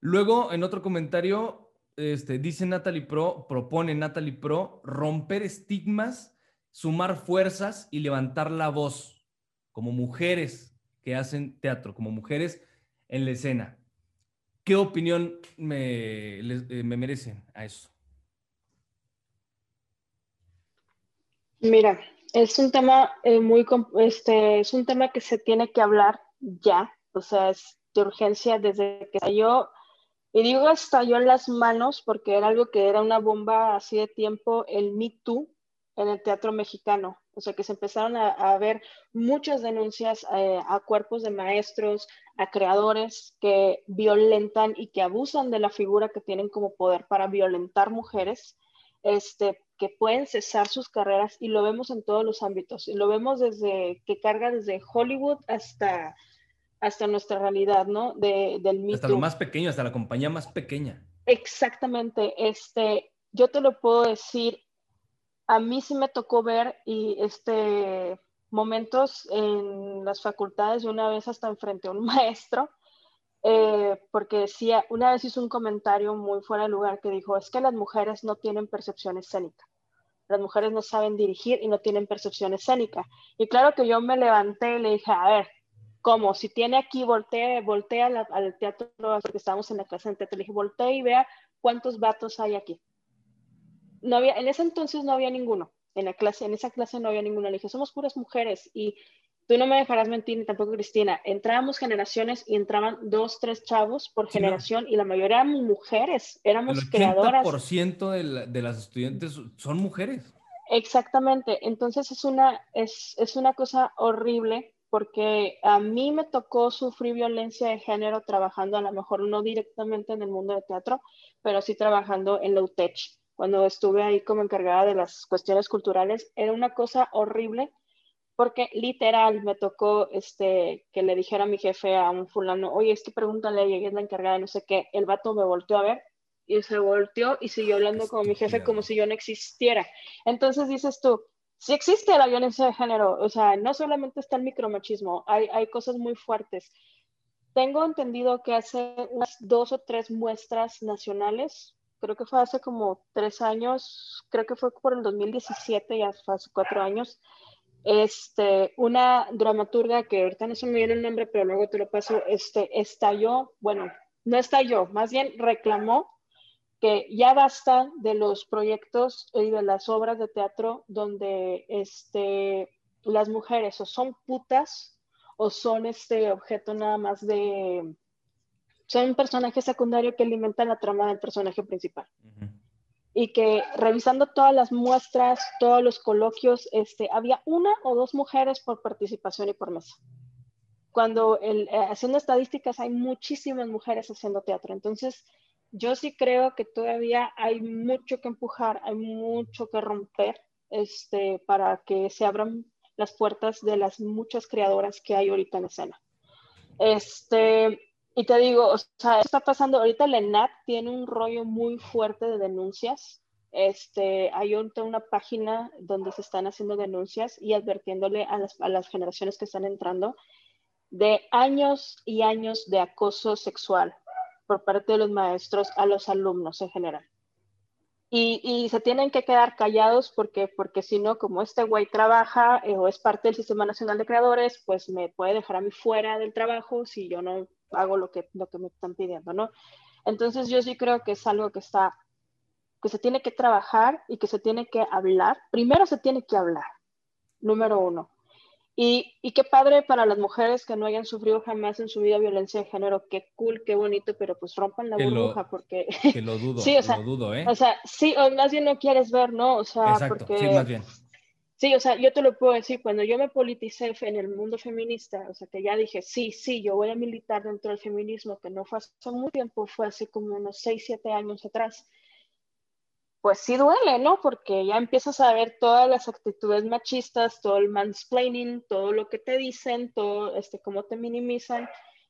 Luego, en otro comentario, este, dice Natalie Pro, propone Natalie Pro romper estigmas, sumar fuerzas y levantar la voz como mujeres que hacen teatro, como mujeres en la escena. ¿Qué opinión me, eh, me merecen a eso? Mira, es un tema eh, muy, este, es un tema que se tiene que hablar ya, o sea, es de urgencia desde que estalló, y digo estalló en las manos porque era algo que era una bomba así de tiempo, el Me Too en el teatro mexicano, o sea, que se empezaron a, ver muchas denuncias eh, a cuerpos de maestros, a creadores que violentan y que abusan de la figura que tienen como poder para violentar mujeres este, que pueden cesar sus carreras y lo vemos en todos los ámbitos. Y lo vemos desde que carga desde Hollywood hasta, hasta nuestra realidad, ¿no? De, del Me Hasta lo más pequeño, hasta la compañía más pequeña. Exactamente. Este, yo te lo puedo decir, a mí sí me tocó ver y este momentos en las facultades, de una vez hasta enfrente a un (laughs) maestro, eh, porque decía, una vez hizo un comentario muy fuera de lugar que dijo, es que las mujeres no tienen percepción escénica. Las mujeres no saben dirigir y no tienen percepción escénica. Y claro que yo me levanté y le dije, a ver, ¿cómo? Si tiene aquí, voltea, voltea al, al teatro, porque estábamos en la clase de teatro, le dije, voltea y vea cuántos vatos hay aquí. No había, en ese entonces no había ninguno. En la clase, en esa clase no había ninguno. Le dije, somos puras mujeres y tú no me dejarás mentir, ni tampoco Cristina. Entrábamos generaciones y entraban dos, tres chavos por Sí, no. generación y la mayoría éramos mujeres, El éramos creadoras. 80% de, la- de las estudiantes son mujeres. Exactamente. Entonces es una, es, es una cosa horrible porque a mí me tocó sufrir violencia de género trabajando, a lo mejor no directamente en el mundo de teatro, pero sí trabajando en la UTEC. Cuando estuve ahí como encargada de las cuestiones culturales, era una cosa horrible porque literal me tocó este, que le dijera a mi jefe a un fulano, oye, es que pregúntale, ella es la encargada, no sé qué, el vato me volteó a ver y se volteó y siguió hablando con mi jefe como si yo no existiera. Entonces dices tú, sí existe la violencia de género, o sea, no solamente está el micromachismo, hay, hay cosas muy fuertes. Tengo entendido que hace unas dos o tres muestras nacionales, creo que fue hace como tres años, creo que fue por el 2017, ya fue hace cuatro años, este, una dramaturga que ahorita no se me viene el nombre, pero luego te lo paso, este, estalló, bueno, no estalló, más bien reclamó que ya basta de los proyectos y de las obras de teatro donde este, las mujeres o son putas o son este objeto nada más de, son un personaje secundario que alimenta la trama del personaje principal y que revisando todas las muestras, todos los coloquios, este, había una o dos mujeres por participación y por mesa. Cuando el, eh, haciendo estadísticas hay muchísimas mujeres haciendo teatro. Entonces, yo sí creo que todavía hay mucho que empujar, hay mucho que romper este, para que se abran las puertas de las muchas creadoras que hay ahorita en escena. Este, y te digo, o sea, está pasando, ahorita la tiene un rollo muy fuerte de denuncias. Este, hay una página donde se están haciendo denuncias y advirtiéndole a las, a las generaciones que están entrando de años y años de acoso sexual por parte de los maestros a los alumnos en general. Y, y, se tienen que quedar callados porque, porque si no, como este güey trabaja eh, o es parte del Sistema Nacional de Creadores, pues me puede dejar a mí fuera del trabajo si yo no hago lo que, lo que me están pidiendo, ¿no? Entonces yo sí creo que es algo que está, que se tiene que trabajar y que se tiene que hablar. Primero se tiene que hablar, número uno. Y, y, qué padre para las mujeres que no hayan sufrido jamás en su vida violencia de género, qué cool, qué bonito, pero pues rompan la burbuja porque... Que lo dudo, (laughs) sí, o sea, lo dudo, ¿eh? O sea, sí, o más bien no quieres ver, ¿no? O sea, Exacto, porque... sí, más bien. Sí, o sea, yo te lo puedo decir, cuando yo me politicé en el mundo feminista, o sea, que ya dije, sí, sí, yo voy a militar dentro del feminismo, que no fue hace mucho tiempo, fue hace como unos 6, 7 años atrás, pues sí duele, ¿no? Porque ya empiezas a ver todas las actitudes machistas, todo el mansplaining, todo lo que te dicen, todo, este, cómo te minimizan,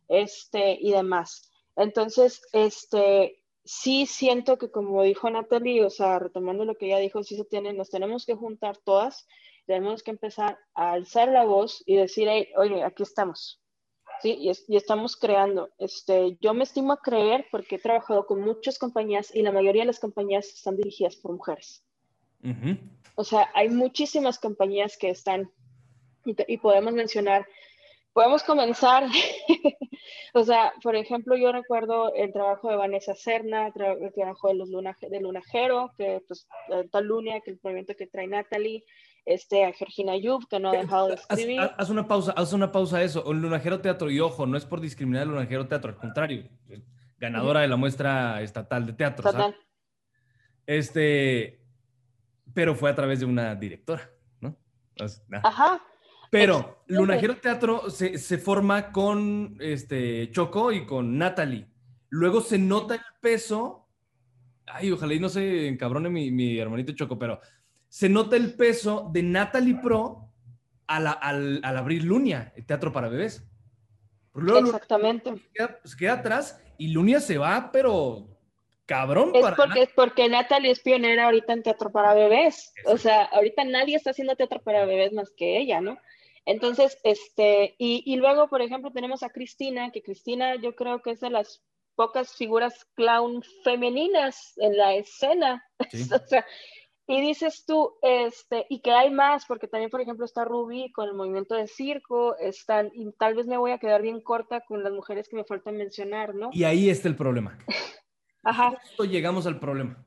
este, y demás. Entonces, este, sí siento que como dijo Natalie, o sea, retomando lo que ella dijo, sí se tienen, nos tenemos que juntar todas, tenemos que empezar a alzar la voz y decir, oye, aquí estamos, ¿sí? Y, estamos creando. Este, yo me estimo a creer porque he trabajado con muchas compañías y la mayoría de las compañías están dirigidas por mujeres. O sea, hay muchísimas compañías que están, y podemos mencionar podemos comenzar. (laughs) o sea, por ejemplo, yo recuerdo el trabajo de Vanessa Cerna, el trabajo de los Luna, de Lunajero, que pues tal Lunia, que el movimiento que trae Natalie, este, a Georgina Yub, que no ha dejado de escribir. Haz, una pausa, haz una pausa a eso. Un Lunajero Teatro, y ojo, no es por discriminar al Lunajero Teatro, al contrario, ganadora de la muestra estatal de teatro. ¿sabes? Este, pero fue a través de una directora, ¿no? Ajá. Pero Lunajero Teatro se, se, forma con este, Choco y con Natalie. Luego se nota el peso. Ay, ojalá y no se encabrone mi, mi hermanito Choco, pero se nota el peso de Natalie Pro al, al, al abrir Lunia, el teatro para bebés. Exactamente. Se queda, se queda, atrás y Lunia se va, pero cabrón. Es porque, es porque Natalie es pionera ahorita en teatro para bebés. O sea, ahorita nadie está haciendo teatro para bebés más que ella, ¿no? Entonces, este, y, y, luego, por ejemplo, tenemos a Cristina, que Cristina yo creo que es de las pocas figuras clown femeninas en la escena. (laughs) o sea, y dices tú, este, y que hay más, porque también, por ejemplo, está Ruby con el movimiento de circo, están, y tal vez me voy a quedar bien corta con las mujeres que me faltan mencionar, ¿no? Y ahí está el problema. (laughs) Ajá. Justo llegamos al problema.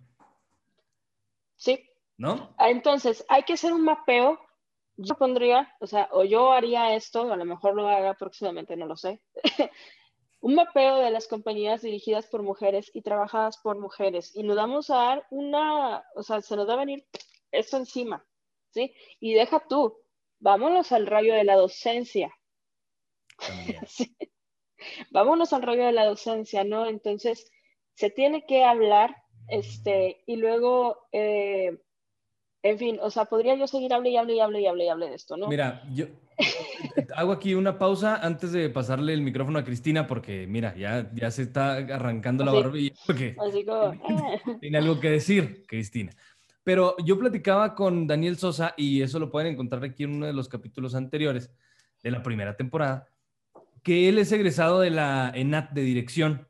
Sí. ¿No? Ah, entonces, hay que hacer un mapeo yo pondría, o sea, o yo haría esto, a lo mejor lo haga próximamente, no lo sé, (laughs) un mapeo de las compañías dirigidas por mujeres y trabajadas por mujeres. Y nos vamos a dar una, o sea, se nos va a venir esto encima, ¿sí? Y deja tú, vámonos al rollo de la docencia. (laughs) sí. Vámonos al rollo de la docencia, ¿no? Entonces, se tiene que hablar, este, y luego... Eh, en fin, o sea, podría yo seguir hable y hable y hable y hable y hable de esto, ¿no? Mira, yo (laughs) hago aquí una pausa antes de pasarle el micrófono a Cristina porque, mira, ya, ya se está arrancando la barbilla porque Así como, (laughs) eh. tiene algo que decir, Cristina. Pero yo platicaba con Daniel Sosa y eso lo pueden encontrar aquí en uno de los capítulos anteriores de la primera temporada, que él es egresado de la ENAT de dirección.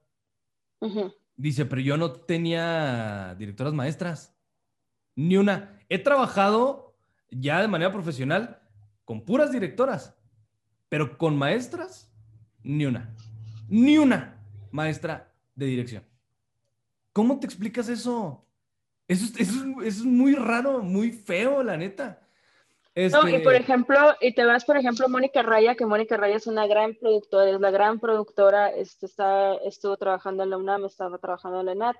Dice, pero yo no tenía directoras maestras. Ni una. He trabajado ya de manera profesional con puras directoras, pero con maestras, ni una. Ni una maestra de dirección. ¿Cómo te explicas eso? Eso, es- eso es- eso es muy raro, muy feo, la neta. No, y Este, por ejemplo, y te vas, por ejemplo, Mónica Raya, que Mónica Raya es una gran productora, es la gran productora, este, está, estuvo trabajando en la UNAM, estaba trabajando en la ENAT,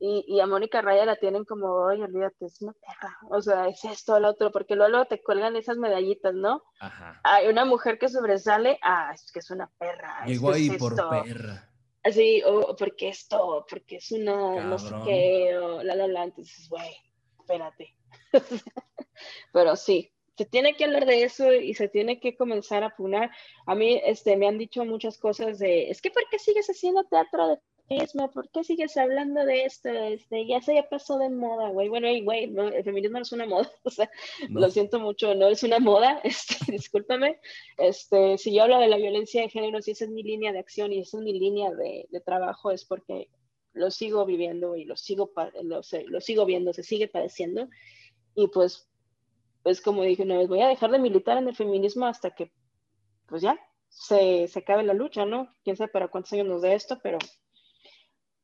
y, y a Mónica Raya la tienen como, oye, olvídate, es una perra, o sea, es esto, lo otro, porque luego te cuelgan esas medallitas, ¿no? Ajá. Hay una mujer que sobresale, ah, es que es una perra, Llegó ahí es por esto, perra. así, o porque esto, porque es una, no sé Cabrón. qué, o la, la, la, entonces, güey, espérate. (laughs) Pero sí, se tiene que hablar de eso y se tiene que comenzar a punar. A mí, este, me han dicho muchas cosas de, es que ¿por qué sigues haciendo teatro de feminismo? ¿Por qué sigues hablando de esto? Este, ya se ya pasó de moda, güey. Bueno, güey, no, el feminismo no es una moda, (laughs) o sea, No. lo siento mucho, no es una moda, (laughs) este, discúlpame. Este, si yo hablo de la violencia de género, si esa es mi línea de acción y esa es mi línea de, de trabajo, es porque lo sigo viviendo y lo sigo, lo, lo sigo viendo, se sigue padeciendo. Y pues, pues como dije una vez, voy a dejar de militar en el feminismo hasta que, pues ya, se, se acabe la lucha, ¿no? Quién sabe para cuántos años nos dé esto, pero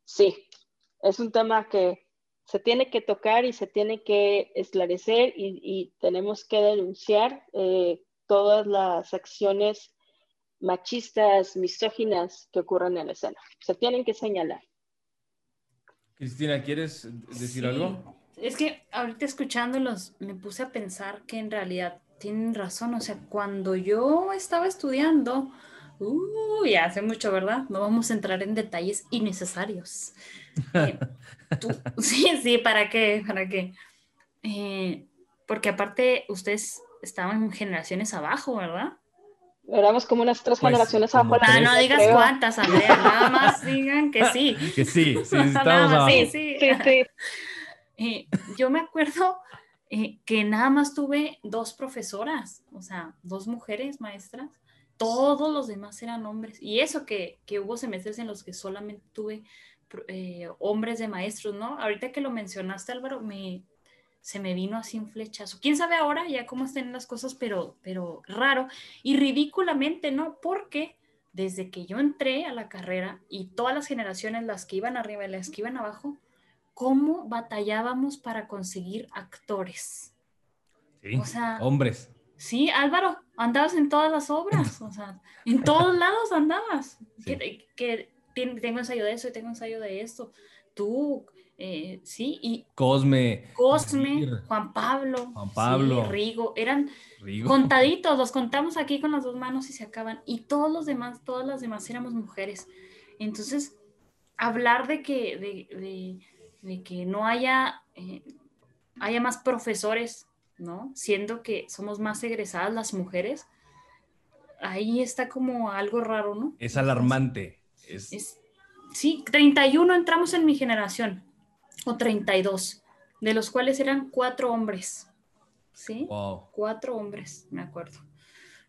sí, es un tema que se tiene que tocar y se tiene que esclarecer y, y tenemos que denunciar eh, todas las acciones machistas, misóginas que ocurren en la escena. Se tienen que señalar. Cristina, ¿quieres decir Sí. algo? Es que ahorita escuchándolos me puse a pensar que en realidad tienen razón. O sea, cuando yo estaba estudiando, uh, ya hace mucho, ¿verdad? No vamos a entrar en detalles innecesarios. Eh, (laughs) tú- (laughs) sí, sí, ¿para qué? ¿Para qué? Eh, porque aparte ustedes estaban generaciones abajo, ¿verdad? Éramos como unas tres Pues, generaciones abajo. Ah, no digas creo. cuántas, Andrea, nada más digan que sí. (laughs) Que sí, sí, Nada estamos más, abajo. sí, sí. Sí, sí. Eh, yo me acuerdo eh, que nada más tuve dos profesoras, o sea, dos mujeres maestras. Todos los demás eran hombres. Y eso que, que hubo semestres en los que solamente tuve eh, hombres de maestros, ¿no? Ahorita que lo mencionaste, Álvaro, me, se me vino así un flechazo. ¿Quién sabe ahora ya cómo estén las cosas? Pero, pero raro y ridículamente, ¿no? Porque desde que yo entré a la carrera y todas las generaciones, las que iban arriba y las que iban abajo, cómo batallábamos para conseguir actores. Sí, O sea, hombres. Sí, Álvaro, andabas en todas las obras, o sea, en todos (laughs) lados andabas. Sí. Que, tengo ensayo de eso y tengo ensayo de esto. Tú, eh, sí, y Cosme. Cosme, Juan Pablo, Juan sí, Pablo. Rigo, eran Rigo. contaditos, los contamos aquí con las dos manos y se acaban. Y todos los demás, todas las demás éramos mujeres. Entonces, hablar de que, de, de- de que no haya, eh, haya más profesores, ¿no? Siendo que somos más egresadas las mujeres, ahí está como algo raro, ¿no? Es alarmante. Es, Es- sí, 31 entramos en mi generación, o 32, de los cuales eran cuatro hombres, ¿sí? wow. Cuatro hombres, me acuerdo.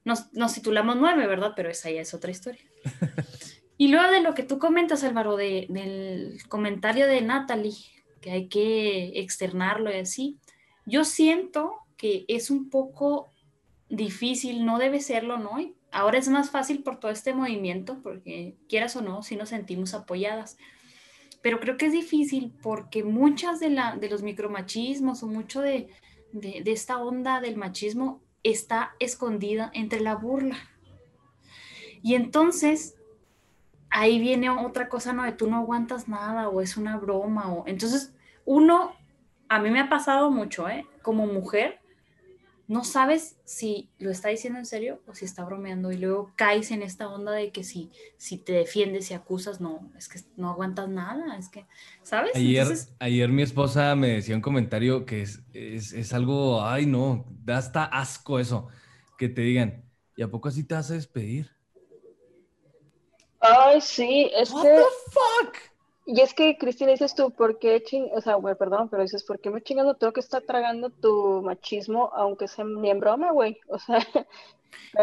Nos, nos titulamos nueve, ¿verdad? Pero esa ya es otra historia. (laughs) y luego de lo que tú comentas, Álvaro, de- del comentario de Natalie, que hay que externarlo y así, yo siento que es un poco difícil, no debe serlo, ¿no? Ahora es más fácil por todo este movimiento, porque quieras o no, sí nos sentimos apoyadas. Pero creo que es difícil porque muchas de, la, de los micromachismos o mucho de, de, de esta onda del machismo está escondida entre la burla. Y entonces ahí viene otra cosa, no, de tú no aguantas nada o es una broma o entonces uno, a mí me ha pasado mucho, ¿eh? Como mujer, no sabes si lo está diciendo en serio o si está bromeando y luego caes en esta onda de que si, si te defiendes y acusas, no, es que no aguantas nada, es que, ¿sabes? Ayer, Entonces, ayer mi esposa me decía un comentario que es, es, es algo, ay no, da hasta asco eso, que te digan, ¿y a poco así te vas a despedir? Ay, sí, es What que, the fuck? Y es que, Cristina, dices tú, ¿por qué ching, o sea, güey, perdón, pero dices, ¿por qué me chingando tengo que estar tragando tu machismo, aunque sea ni en broma, güey? (laughs) O sea,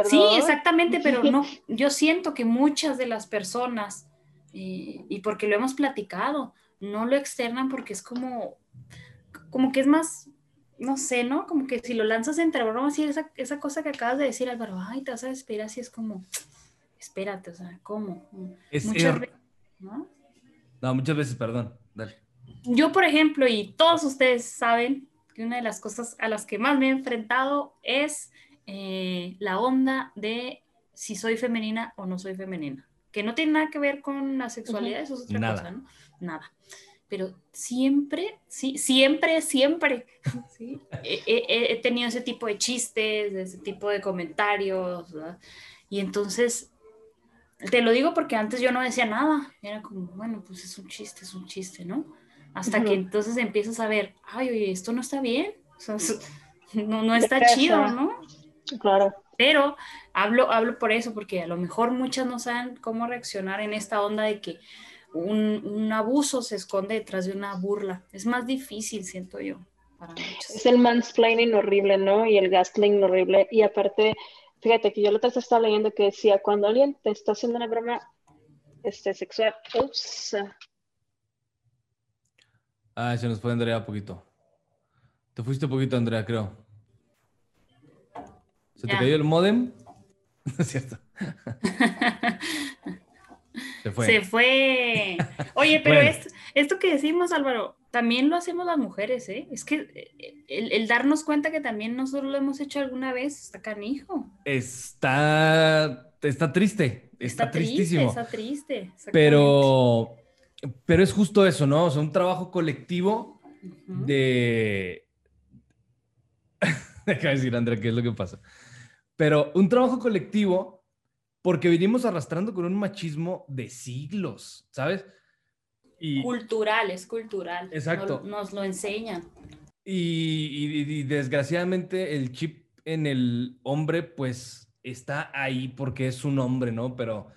Sí, exactamente, pero (laughs) no, yo siento que muchas de las personas, y porque lo hemos platicado, no lo externan porque es como, como que es más, no sé, ¿no? Como que si lo lanzas entre bromas y esa, esa cosa que acabas de decir, Álvaro, ay, te vas a despedir así, es como, espérate, o sea, ¿cómo? Es Muchas er- veces, ¿no? No, muchas veces, perdón, dale. Yo, por ejemplo, y todos ustedes saben que una de las cosas a las que más me he enfrentado es eh, la onda de si soy femenina o no soy femenina, que no tiene nada que ver con la sexualidad, eso es otra Nada. cosa, ¿no? Nada. Pero siempre, sí, siempre, siempre, (laughs) ¿sí? he, he- he tenido ese tipo de chistes, ese tipo de comentarios, ¿verdad? Y entonces te lo digo porque antes yo no decía nada. Era como, bueno, pues es un chiste, es un chiste, ¿no? Hasta que Ujú. entonces empiezas a ver, ay, oye, esto no está bien. O sea, (laughs) no, no está pesa. chido, ¿no? Claro. Pero hablo, hablo por eso, porque a lo mejor muchas no saben cómo reaccionar en esta onda de que un, un abuso se esconde detrás de una burla. Es más difícil, siento yo, para. Es el mansplaining horrible, ¿no? Y el gaslighting horrible. Y aparte, fíjate que yo la otra vez estaba leyendo que decía, cuando alguien te está haciendo una broma este, sexual, ups, Ah, se nos fue Andrea poquito. Te fuiste poquito, Andrea, creo. ¿Se te cayó el modem? No (laughs) es cierto. (laughs) Se fue. Se fue. Oye, pero Bueno. esto, esto que decimos, Álvaro, también lo hacemos las mujeres, ¿eh? Es que eh, el, el darnos cuenta que también nosotros lo hemos hecho alguna vez, está canijo. Está, está triste, está, triste, tristísimo. está triste. Pero, pero es justo eso, ¿no? O sea, un trabajo colectivo de... (laughs) Deja de decir, Andrea, qué es lo que pasa. Pero un trabajo colectivo porque venimos arrastrando con un machismo de siglos, ¿sabes? Y, Cultural, es cultural. Exacto. Nos, nos lo enseñan. y- y- y desgraciadamente el chip en el hombre, pues está ahí porque es un hombre, ¿no? Pero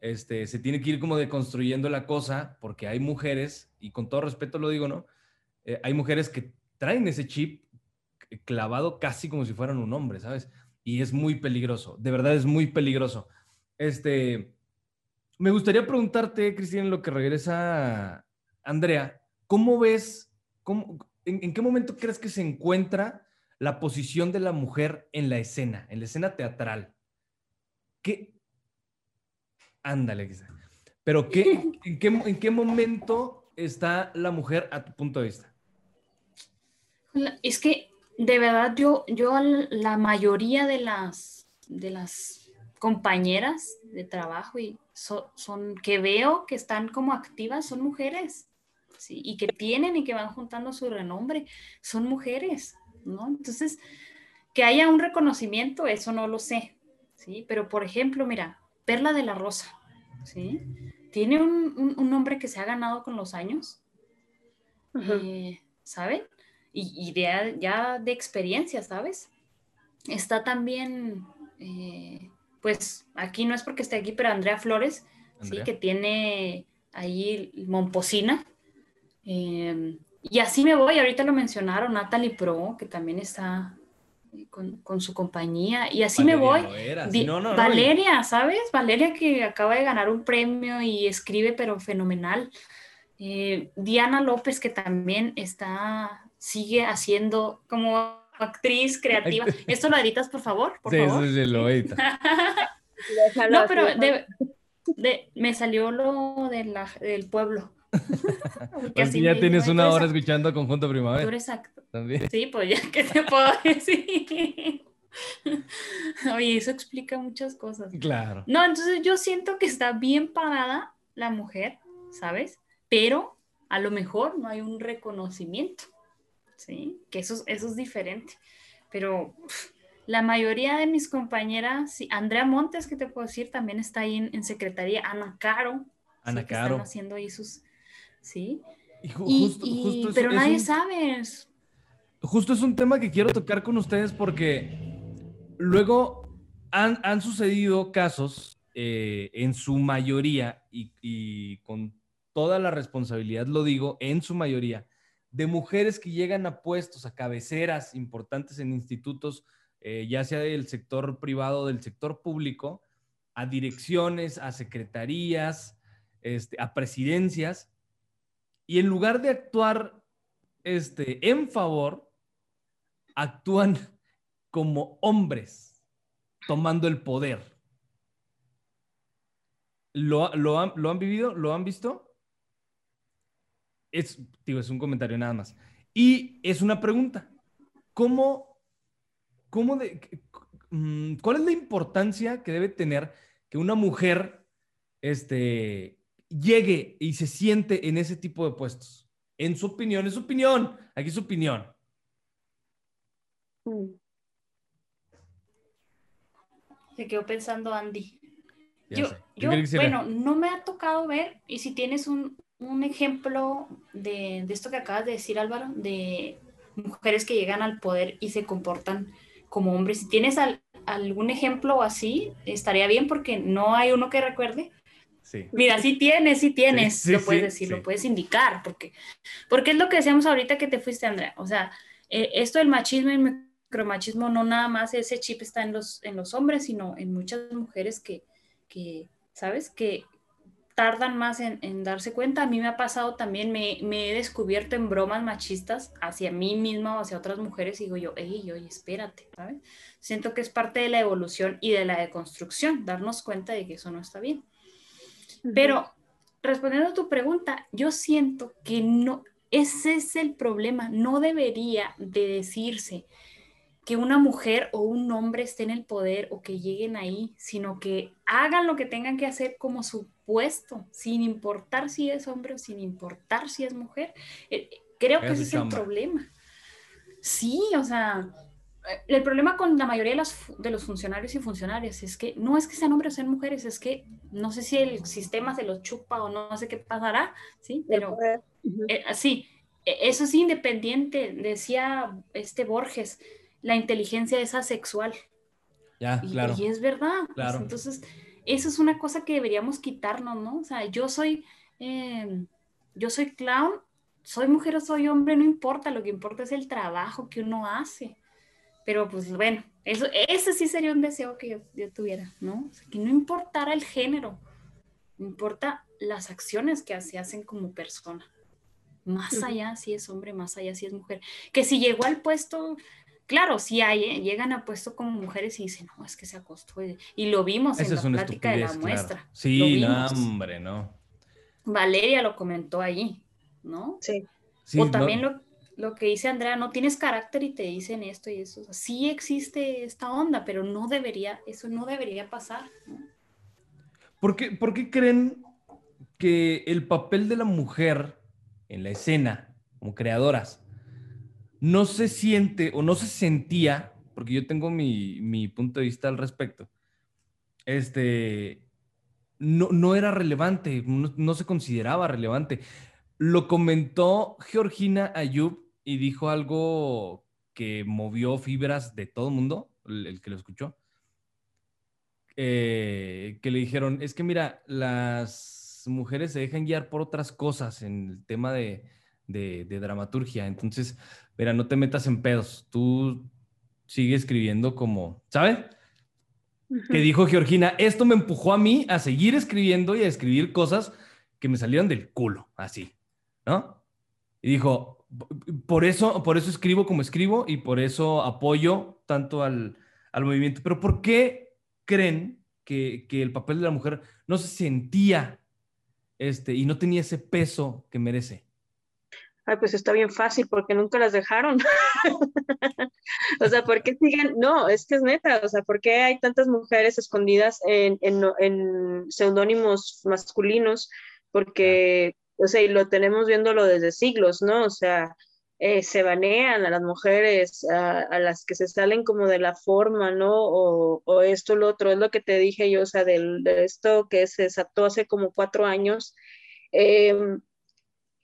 este, se tiene que ir como deconstruyendo la cosa porque hay mujeres, y con todo respeto lo digo, ¿no? Eh, hay mujeres que traen ese chip clavado casi como si fueran un hombre, ¿sabes? Y es muy peligroso, de verdad es muy peligroso. Este, me gustaría preguntarte, Cristina, en lo que regresa Andrea, ¿cómo ves, cómo, en, en qué momento crees que se encuentra la posición de la mujer en la escena, en la escena teatral? ¿Qué? Ándale, quizá. Pero ¿qué, (laughs) en, qué, ¿en qué momento está la mujer a tu punto de vista? Es que de verdad yo, yo la mayoría de las, de las compañeras de trabajo y so- son que veo que están como activas son mujeres, ¿sí? Y que tienen y que van juntando su renombre, son mujeres, ¿no? Entonces, que haya un reconocimiento, eso no lo sé, ¿sí? Pero por ejemplo, mira, Perla de la Rosa, ¿sí? Tiene un, un- un nombre que se ha ganado con los años, Ujú. eh, ¿saben? Y, y de, ya de experiencia, ¿sabes? Está también, eh, pues aquí no es porque esté aquí, pero Andrea Flores, Andrea. ¿sí? Que tiene ahí Momposina. eh, y así me voy, ahorita lo mencionaron, Natalie Pro, que también está con, con su compañía, y así me voy. No, no, no, Valeria, ¿sabes? Valeria que acaba de ganar un premio y escribe, pero fenomenal. Eh, Diana López, que también está, sigue haciendo como actriz creativa. Esto lo editas, por favor, por Sí, favor. sí, sí, lo edita. (laughs) Déjalo No, pero de- de- me salió lo de la- del pueblo. (laughs) Pues así ya me tienes dijo, "Ay, una hora escuchando Conjunto tú Primavera. eres act- También. Sí, pues ya, ¿qué te puedo decir? (laughs) Oye, eso explica muchas cosas. Claro. No, entonces yo siento que está bien parada la mujer, ¿sabes? Pero a lo mejor no hay un reconocimiento, ¿sí? Que eso, es- eso es diferente. pero la mayoría de mis compañeras, sí, Andrea Montes, que te puedo decir, también está ahí en, en secretaría, Ana Caro. Ana sí, Caro. Están haciendo ahí sus, sí. Y justo pero nadie un- sabe. Justo es un tema que quiero tocar con ustedes porque luego han, han sucedido casos, eh, en su mayoría, y, y con toda la responsabilidad lo digo, en su mayoría, de mujeres que llegan a puestos, a cabeceras importantes en institutos, eh, ya sea del sector privado o del sector público, a direcciones, a secretarías, este, a presidencias, y en lugar de actuar este, en favor, actúan (laughs) como hombres tomando el poder. ¿Lo, lo, han, ¿Lo han vivido? ¿Lo han visto? Es, digo, es un comentario nada más. Y es una pregunta. ¿Cómo, cómo de, mm, ¿Cuál es la importancia que debe tener que una mujer este, llegue y se siente en ese tipo de puestos? En su opinión, es su opinión. Aquí es su opinión. Mm. Se quedó pensando Andy. Ya Yo, yo, bueno, no me ha tocado ver, y si tienes un, un ejemplo de, de esto que acabas de decir, Álvaro, de mujeres que llegan al poder y se comportan como hombres, si tienes al- algún ejemplo así, estaría bien porque no hay uno que recuerde. Sí. Mira, sí tienes, sí tienes, Sí, sí, lo puedes decir, lo puedes indicar, porque, porque es lo que decíamos ahorita que te fuiste, Andrea. O sea, eh, esto del machismo y el micromachismo no nada más ese chip está en los, en los hombres, sino en muchas mujeres que, que ¿sabes? Que tardan más en, en darse cuenta. A mí me ha pasado también, me, me he descubierto en bromas machistas hacia mí misma o hacia otras mujeres y digo yo, ey, oye, espérate, ¿sabes? Siento que es parte de la evolución y de la deconstrucción, darnos cuenta de que eso no está bien. Pero respondiendo a tu pregunta, yo siento que no, ese es el problema. No debería de decirse que una mujer o un hombre esté en el poder o que lleguen ahí, sino que hagan lo que tengan que hacer como su puesto, sin importar si es hombre o sin importar si es mujer. Eh, Creo que ese es el problema. Sí, o sea, eh, el problema con la mayoría de, las fu- de los funcionarios y funcionarias es que no es que sean hombres o sean mujeres, es que no sé si el sistema se los chupa o no sé qué pasará, ¿sí? Pero Ujú. eh, sí, e- eso es independiente, decía este Borges, la inteligencia es asexual. Ya, Y, claro. y es verdad. pues, Claro. entonces, eso es una cosa que deberíamos quitarnos, ¿no? O sea, yo soy, eh, yo soy clown, soy mujer o soy hombre, no importa, lo que importa es el trabajo que uno hace. Pero pues bueno, eso, ese sí sería un deseo que yo, yo tuviera, ¿no? O sea, que no importara el género, importa las acciones que se hacen como persona. Más allá si es hombre, más allá si es mujer. Que si llegó al puesto, claro, si hay, ¿eh? llegan a puesto como mujeres y dicen, no, es que se acostó. Y, lo vimos Esa en es la una plática de la claro. muestra. Sí, no, hombre, no. Valeria lo comentó ahí, ¿no? Sí. Sí, o no- también lo, lo que dice Andrea, no tienes carácter y te dicen esto y eso. O sea, sí existe esta onda, pero no debería, eso no debería pasar. ¿no? ¿Por qué, por qué creen que el papel de la mujer en la escena, como creadoras, no se siente o no se sentía, porque yo tengo mi, mi punto de vista al respecto, este, no, no era relevante, no, se consideraba relevante. Lo comentó Georgina Ayub y dijo algo que movió fibras de todo el mundo, el, que lo escuchó eh, que le dijeron, es que mira, las mujeres se dejan guiar por otras cosas en el tema de- de dramaturgia, entonces, mira, no te metas en pedos, tú sigue escribiendo como, ¿sabes? Que dijo Georgina, esto me empujó a mí a seguir escribiendo y a escribir cosas que me salieron del culo, así, ¿no? Y dijo, por eso, por eso escribo como escribo y por eso apoyo tanto al, al movimiento. Pero ¿por qué creen que, que el papel de la mujer no se sentía este, y no tenía ese peso que merece? Ay, pues está bien fácil porque nunca las dejaron. (laughs) O sea, ¿por qué siguen? No, es que es neta, o sea, ¿por qué hay tantas mujeres escondidas en, en, seudónimos masculinos? Porque, o sea, y lo tenemos viéndolo desde siglos, ¿no? O sea, eh, se banean a las mujeres, a, las que se salen como de la forma, ¿no? O, o esto, lo otro, es lo que te dije yo, o sea, de esto que se desató hace como cuatro años. Em,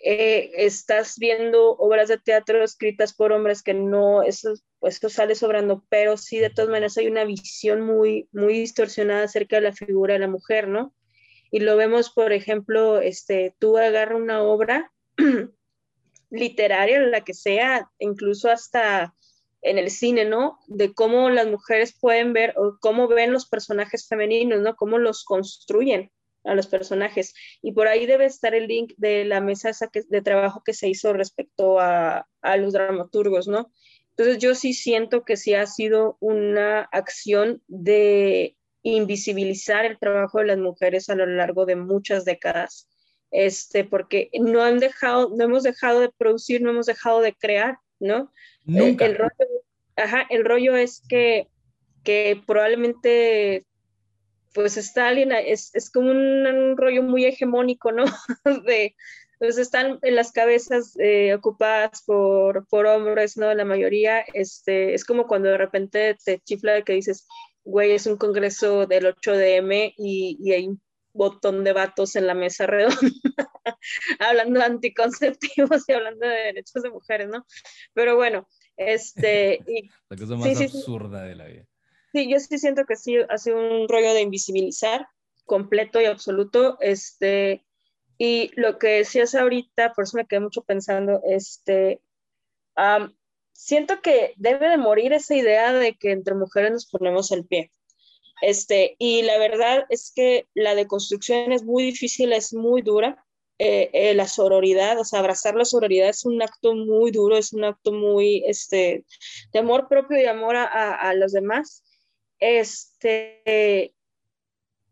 eh, estás viendo obras de teatro escritas por hombres que no, eso, eso sale sobrando, pero sí, de todas maneras, hay una visión muy, muy distorsionada acerca de la figura de la mujer, ¿no? Y lo vemos, por ejemplo, este, tú agarras una obra (clears throat) literaria, la que sea, incluso hasta en el cine, ¿no? De cómo las mujeres pueden ver o cómo ven los personajes femeninos, ¿no? Cómo los construyen a los personajes. Y por ahí debe estar el link de la mesa de trabajo que se hizo respecto a, a los dramaturgos, ¿no? Entonces yo sí siento que sí ha sido una acción de invisibilizar el trabajo de las mujeres a lo largo de muchas décadas, este, porque no han dejado, no hemos dejado de producir, no hemos dejado de crear, ¿no? Nunca. El, rollo, ajá, el rollo es que, que probablemente pues Stalin es, es como un, rollo muy hegemónico, ¿no? (laughs) de, pues están en las cabezas eh, ocupadas por, por hombres, ¿no? La mayoría, este, es como cuando de repente te chifla de que dices, güey, es un congreso del 8DM y, y hay un botón de vatos en la mesa redonda, (laughs) hablando de anticonceptivos y hablando de derechos de mujeres, ¿no? Pero bueno, este... Y, (laughs) la cosa más absurda de la vida. Sí, yo sí siento que sí ha sido un rollo de invisibilizar completo y absoluto. Este, y lo que decías ahorita, por eso me quedé mucho pensando, este, siento que debe de morir esa idea de que entre mujeres nos ponemos el pie. Este, y la verdad es que la deconstrucción es muy difícil, es muy dura. Eh, eh, la sororidad, o sea, abrazar la sororidad es un acto muy duro, es un acto muy, este, de amor propio y amor a los demás. Este,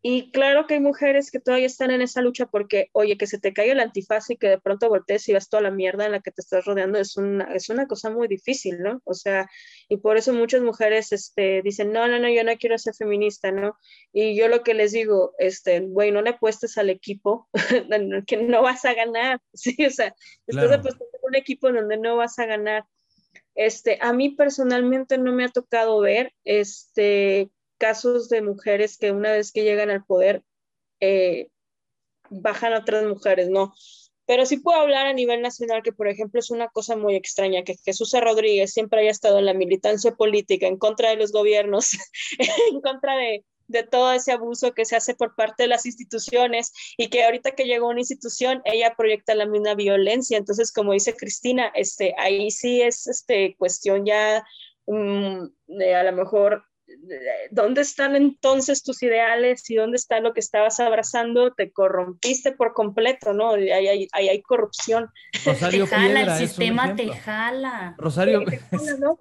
y claro que hay mujeres que todavía están en esa lucha porque, oye, que se te caiga el antifaz y que de pronto voltees y ves toda la mierda en la que te estás rodeando es una, es una cosa muy difícil, ¿no? O sea, y por eso muchas mujeres este, dicen, no, no, no, yo no quiero ser feminista, ¿no? Y yo lo que les digo, este, güey, no le apuestes al equipo (laughs) que no vas a ganar, (laughs) ¿sí? O sea, estás apostando a un equipo donde no vas a ganar. Este, a mí personalmente no me ha tocado ver este, casos de mujeres que una vez que llegan al poder eh, bajan a otras mujeres, no. Pero sí puedo hablar a nivel nacional que, por ejemplo, es una cosa muy extraña que Jesús Rodríguez siempre haya estado en la militancia política en contra de los gobiernos, (laughs) en contra de, de todo ese abuso que se hace por parte de las instituciones y que ahorita que llegó una institución, ella proyecta la misma violencia. Entonces, como dice Cristina, este, ahí sí es este, cuestión ya um, de a lo mejor ¿dónde están entonces tus ideales y dónde está lo que estabas abrazando? Te corrompiste por completo, ¿no? Ahí hay, hay, corrupción. Rosario te jala, el sistema te jala. Rosario. ¿no?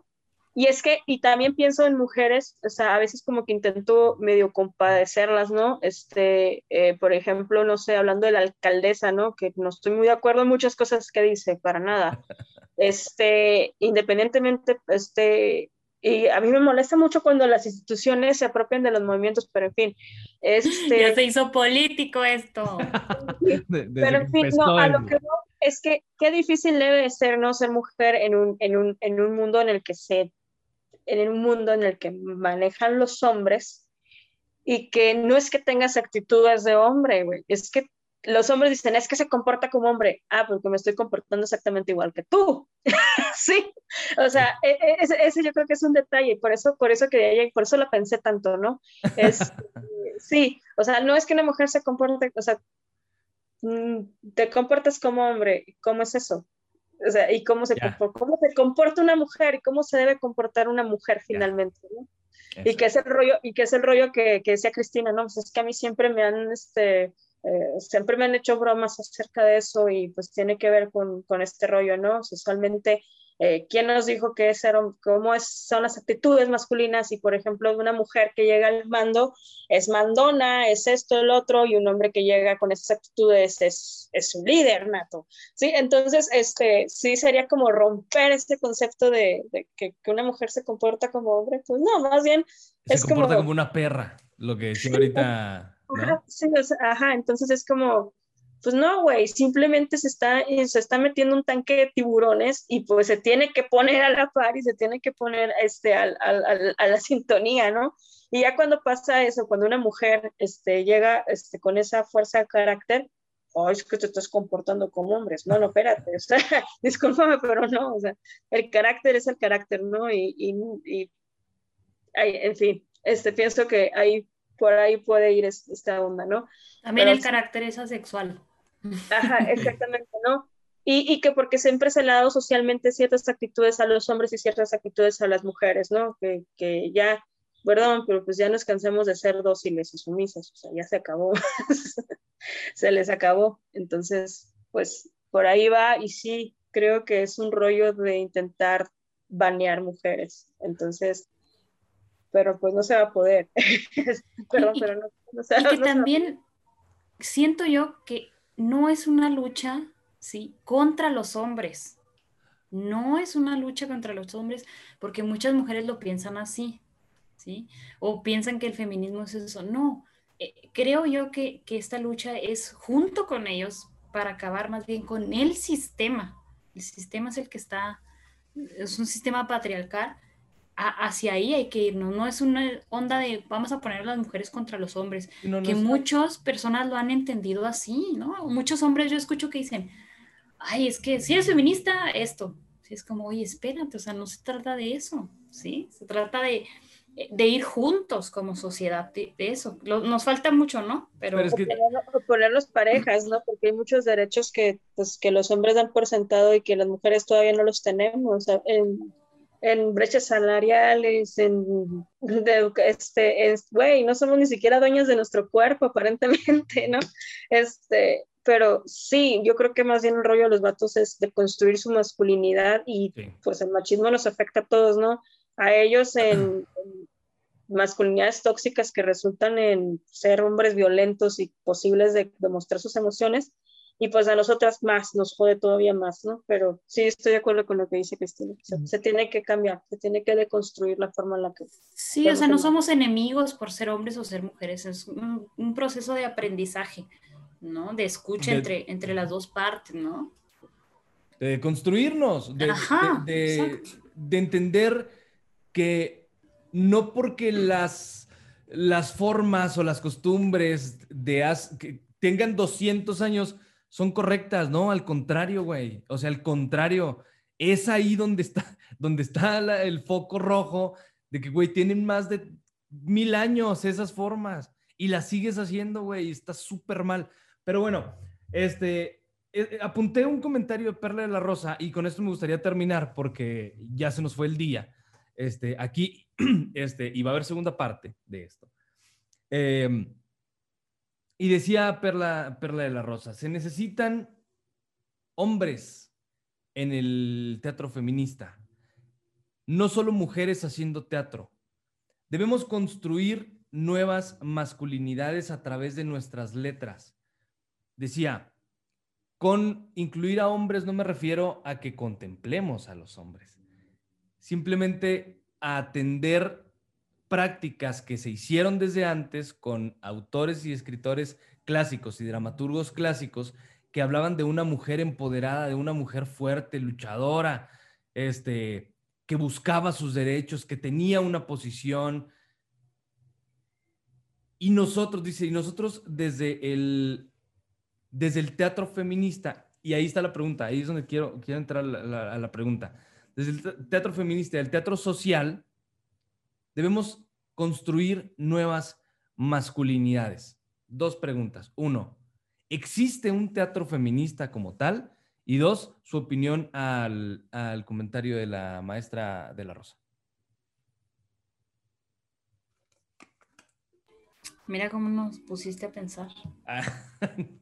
Y es que, y también pienso en mujeres, o sea, a veces como que intento medio compadecerlas, ¿no? Este, eh, por ejemplo, no sé, hablando de la alcaldesa, ¿no? Que no estoy muy de acuerdo en muchas cosas que dice, para nada. (laughs) Este, independientemente, este, y a mí me molesta mucho cuando las instituciones se apropian de los movimientos, pero en fin. Este... (laughs) Ya se hizo político esto. (laughs) pero en fin, no, a lo que no, es que qué difícil debe ser no ser mujer en un, en un, en un mundo en el que se en un mundo en el que manejan los hombres y que no es que tengas actitudes de hombre, güey, es que los hombres dicen, es que se comporta como hombre, ah, porque me estoy comportando exactamente igual que tú, (laughs) sí, o sea, e, e, ese, yo creo que es un detalle, por eso, por eso que por eso la pensé tanto, ¿no? Es, (laughs) sí, o sea, no es que una mujer se comporte, o sea, mm, te comportas como hombre, ¿cómo es eso? O sea, y cómo se, cómo se comporta una mujer y cómo se debe comportar una mujer finalmente, ¿no? Y que es el rollo, y que es el rollo que, que decía Cristina, ¿no? Pues es que a mí siempre me han, este, eh, siempre me han hecho bromas acerca de eso y pues tiene que ver con, con este rollo, ¿no? Sexualmente eh, ¿quién nos dijo que es, cómo es, son las actitudes masculinas? Y, por ejemplo, una mujer que llega al mando es mandona, es esto, el otro, y un hombre que llega con esas actitudes es, es un líder nato, ¿sí? Entonces, este, sí sería como romper este concepto de, que, que, una mujer se comporta como hombre, pues no, más bien se es comporta como... como una perra, lo que decía ahorita, ¿no? sí, ajá, entonces es como Pues no, güey, simplemente se está, se está metiendo un tanque de tiburones y pues se tiene que poner a la par y se tiene que poner este, a la (laughs) sintonía, ¿no? Y ya cuando pasa eso, cuando una mujer este, llega este, con esa fuerza de carácter, oh, es que te estás comportando como hombres. No, no, espérate, o sea, (laughs) discúlpame, pero no, o sea, el carácter es el carácter, ¿no? Y, y, en fin, este, pienso que ahí, por ahí puede ir esta onda, ¿no? También el carácter es asexual. Ajá, exactamente, ¿no? Y, y, que porque siempre se le ha dado socialmente ciertas actitudes a los hombres y ciertas actitudes a las mujeres, ¿no? Que, que ya, perdón, pero pues ya nos cansemos de ser dóciles y sumisas, o sea, ya se acabó, (laughs) se les acabó. Entonces, pues por ahí va y sí, creo que es un rollo de intentar banear mujeres. Entonces, pero pues no se va a poder. (laughs) perdón, pero no, no, se, y que también siento yo que no es una lucha, ¿sí? Contra los hombres. No es una lucha contra los hombres, porque muchas mujeres lo piensan así, ¿sí? O piensan que el feminismo es eso. No, eh, creo yo que, que esta lucha es junto con ellos para acabar más bien con el sistema. El sistema es el que está, es un sistema patriarcal hacia ahí hay que irnos, no es una onda de vamos a poner a las mujeres contra los hombres, que muchas personas lo han entendido así, ¿no? Muchos hombres yo escucho que dicen, ay, es que si eres feminista, esto, sí, es como, oye, espérate, o sea, no se trata de eso, ¿sí? Se trata de, de ir juntos como sociedad de, eso. nos falta mucho, ¿no? Pero, es que... ponerlos parejas, ¿no? Porque hay muchos derechos que, pues, que los hombres dan por sentado y que las mujeres todavía no los tenemos. O sea, en, en brechas salariales, en, este, güey, no somos ni siquiera dueños de nuestro cuerpo, aparentemente, ¿no? Este, pero sí, yo creo que más bien el rollo de los vatos es de construir su masculinidad y pues el machismo nos afecta a todos, ¿no? A ellos en, masculinidades tóxicas que resultan en ser hombres violentos y posibles de demostrar sus emociones, y pues a nosotras más, nos jode todavía más, ¿no? Pero sí estoy de acuerdo con lo que dice Cristina, se, tiene que cambiar, se tiene que deconstruir la forma en la que... Sí, o sea, no somos enemigos por ser hombres o ser mujeres, es un, proceso de aprendizaje, ¿no? De escucha entre, entre las dos partes, ¿no? De construirnos, de, de, de, entender que no porque las, las formas o las costumbres de que tengan 200 años son correctas, ¿no? Al contrario, güey. O sea, al contrario. Es ahí donde está, (laughs) donde está el foco rojo de que, güey, tienen más de mil años esas formas y las sigues haciendo, güey, está súper mal. Pero bueno, este, eh, eh, apunté un comentario de Perla de la Rosa y con esto me gustaría terminar porque ya se nos fue el día. Este, aquí, (clears throat) este, y va a haber segunda parte de esto. Eh, y decía Perla, Perla de la Rosa, se necesitan hombres en el teatro feminista, no solo mujeres haciendo teatro. Debemos construir nuevas masculinidades a través de nuestras letras. Decía, con incluir a hombres no me refiero a que contemplemos a los hombres, simplemente a atender prácticas que se hicieron desde antes con autores y escritores clásicos y dramaturgos clásicos que hablaban de una mujer empoderada, de una mujer fuerte, luchadora, este, que buscaba sus derechos, que tenía una posición. Y nosotros, dice, y nosotros desde el, desde el teatro feminista, y ahí está la pregunta, ahí es donde quiero, quiero entrar a la pregunta, desde el teatro feminista, el teatro social, debemos construir nuevas masculinidades. Dos preguntas. Uno, ¿existe un teatro feminista como tal? Y dos, su opinión al, comentario de la maestra de la Rosa. Mira cómo nos pusiste a pensar. (laughs)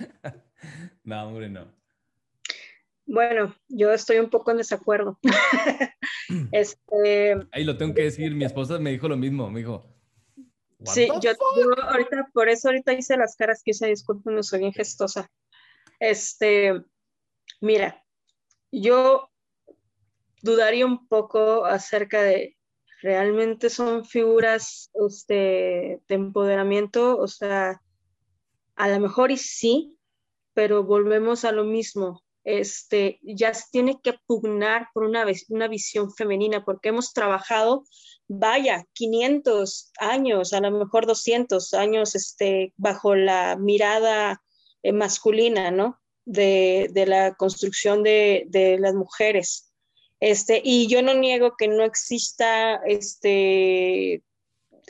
(laughs) no, hombre, no. Bueno, yo estoy un poco en desacuerdo. (clears throat) este, Ahí lo tengo que decir, mi esposa me dijo lo mismo, me dijo. Sí, yo, ahorita, por eso ahorita hice las caras que hice, disculpen, no soy bien gestosa. Este, mira, yo dudaría un poco acerca de realmente son figuras este, de empoderamiento, o sea, a lo mejor y sí, pero volvemos a lo mismo. Este, ya se tiene que pugnar por una, una visión femenina, porque hemos trabajado, vaya, 500 años, a lo mejor 200 años, este, bajo la mirada eh, masculina, ¿no? De, de la construcción de, de, las mujeres. Este, y yo no niego que no exista este,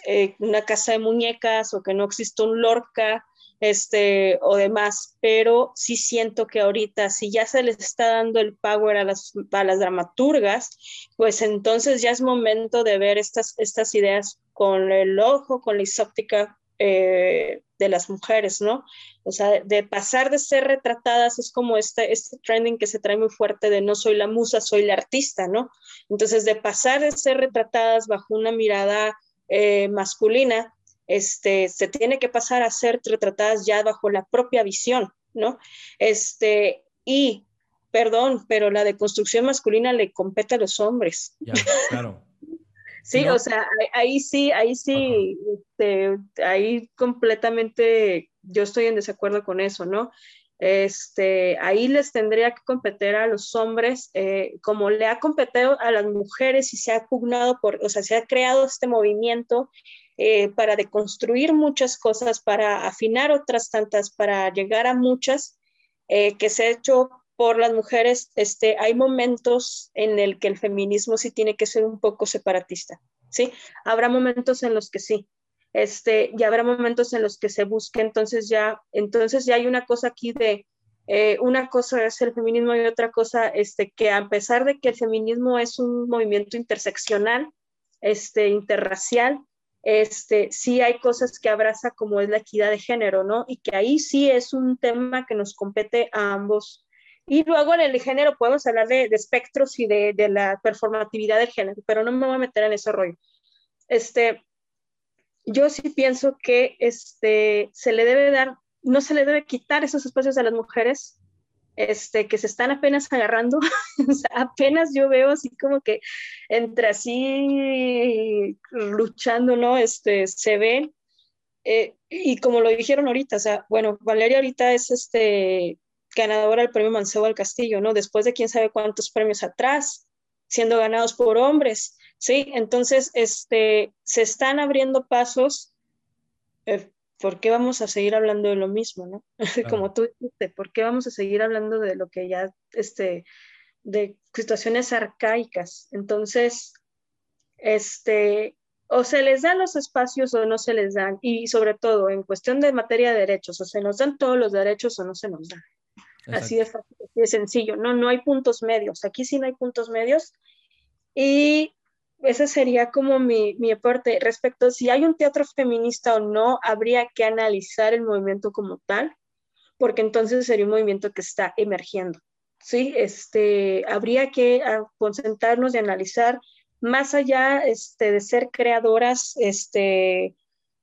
eh, una casa de muñecas o que no exista un Lorca este, o demás, pero sí siento que ahorita, si ya se les está dando el power a las, a las dramaturgas, pues entonces ya es momento de ver estas, estas ideas con el ojo, con la isóptica eh, de las mujeres, ¿no? O sea, de pasar de ser retratadas es como este, este trending que se trae muy fuerte de no soy la musa, soy la artista, ¿no? Entonces, de pasar de ser retratadas bajo una mirada eh, masculina, este, se tiene que pasar a ser retratadas ya bajo la propia visión, ¿no? Este, y, perdón, pero la deconstrucción masculina le compete a los hombres. Ya, claro. (laughs) sí, o sea, ahí sí, ahí sí, este, ahí completamente yo estoy en desacuerdo con eso, ¿no? Este, ahí les tendría que competir a los hombres, eh, como le ha competido a las mujeres y se ha pugnado por, o sea, se ha creado este movimiento eh, para deconstruir muchas cosas, para afinar otras tantas, para llegar a muchas eh, que se ha hecho por las mujeres, este, hay momentos en el que el feminismo sí tiene que ser un poco separatista, ¿sí? Habrá momentos en los que sí, este, y habrá momentos en los que se busque, entonces ya, entonces ya hay una cosa aquí de, eh, una cosa es el feminismo y otra cosa, este, que a pesar de que el feminismo es un movimiento interseccional, este, interracial, este, sí hay cosas que abraza como es la equidad de género, ¿no? Y que ahí sí es un tema que nos compete a ambos. Y luego en el género podemos hablar de, espectros y de, la performatividad del género, pero no me voy a meter en ese rollo. Este, yo sí pienso que este, se le debe dar, no se le debe quitar esos espacios a las mujeres, este, que se están apenas agarrando, (laughs) apenas yo veo así como que entre así luchando, ¿no? Este, se ven, eh, y como lo dijeron ahorita, o sea, bueno, Valeria ahorita es este, ganadora del premio Mancebo al Castillo, ¿no? Después de quién sabe cuántos premios atrás, siendo ganados por hombres, ¿sí? Entonces, este, se están abriendo pasos eh, ¿por qué vamos a seguir hablando de lo mismo, no? (laughs) Como tú dijiste, ¿por qué vamos a seguir hablando de lo que ya, este, de situaciones arcaicas? Entonces, este, o se les dan los espacios o no se les dan, y sobre todo en cuestión de materia de derechos, o se nos dan todos los derechos o no se nos dan. Así de, fácil, así de sencillo, no, no hay puntos medios, aquí sí no hay puntos medios. Y ese sería como mi, mi aporte. Respecto a si hay un teatro feminista o no, habría que analizar el movimiento como tal, porque entonces sería un movimiento que está emergiendo. Sí, este, habría que ah, concentrarnos y analizar más allá este, de ser creadoras, este,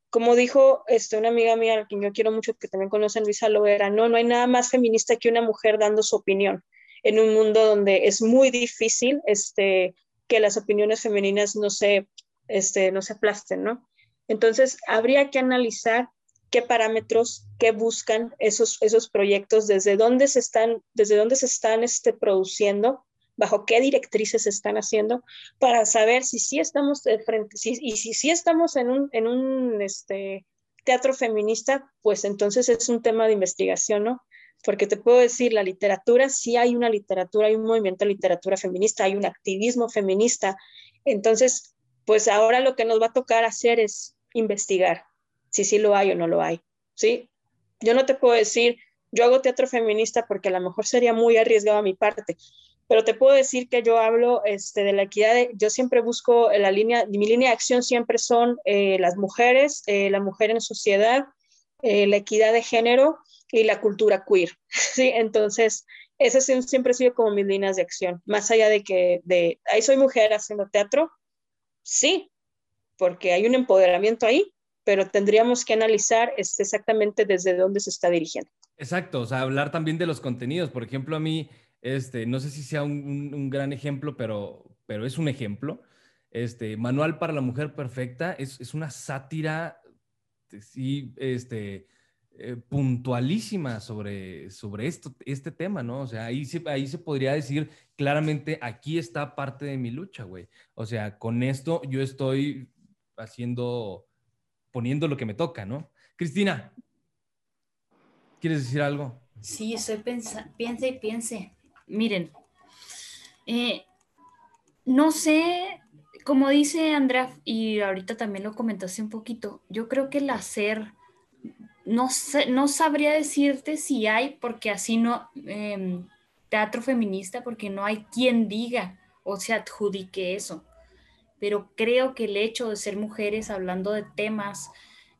como dijo este, una amiga mía, a quien yo quiero mucho, que también conocen Luisa Loera, no, no hay nada más feminista que una mujer dando su opinión en un mundo donde es muy difícil este, que las opiniones femeninas no se, este, no se aplasten, ¿no? Entonces, habría que analizar qué parámetros, qué buscan esos, esos proyectos, desde dónde se están, desde dónde se están este, produciendo, bajo qué directrices se están haciendo, para saber si sí estamos de frente, y si sí estamos en un, en un este, teatro feminista, pues entonces es un tema de investigación, ¿no? Porque te puedo decir, la literatura, sí hay una literatura, hay un movimiento de literatura feminista, hay un activismo feminista. Entonces, pues ahora lo que nos va a tocar hacer es investigar si sí lo hay o no lo hay, ¿sí? Yo no te puedo decir, yo hago teatro feminista porque a lo mejor sería muy arriesgado a mi parte, pero te puedo decir que yo hablo este, de la equidad, yo siempre busco la línea, mi línea de acción siempre son eh, las mujeres, eh, la mujer en sociedad, eh, la equidad de género y la cultura queer. (laughs) ¿sí? Entonces, esas siempre han sido como mis líneas de acción. Más allá de que de ahí soy mujer haciendo teatro, sí, porque hay un empoderamiento ahí, pero tendríamos que analizar este, exactamente desde dónde se está dirigiendo. Exacto, o sea, hablar también de los contenidos. Por ejemplo, a mí, este, no sé si sea un, un, gran ejemplo, pero, pero es un ejemplo. Este, Manual para la Mujer Perfecta es, es una sátira, sí, este, eh, puntualísima sobre, sobre esto, este tema, ¿no? O sea, ahí se, ahí se podría decir claramente, aquí está parte de mi lucha, güey. O sea, con esto yo estoy haciendo, poniendo lo que me toca, ¿no? Cristina, ¿quieres decir algo? Sí, estoy pensando, piense y piense. Miren, eh, no sé, como dice Andrea, y ahorita también lo comentaste un poquito, yo creo que el hacer no, no sabría decirte si hay, porque así no, em, teatro feminista, porque no hay quien diga o se adjudique eso. Pero creo que el hecho de ser mujeres hablando de temas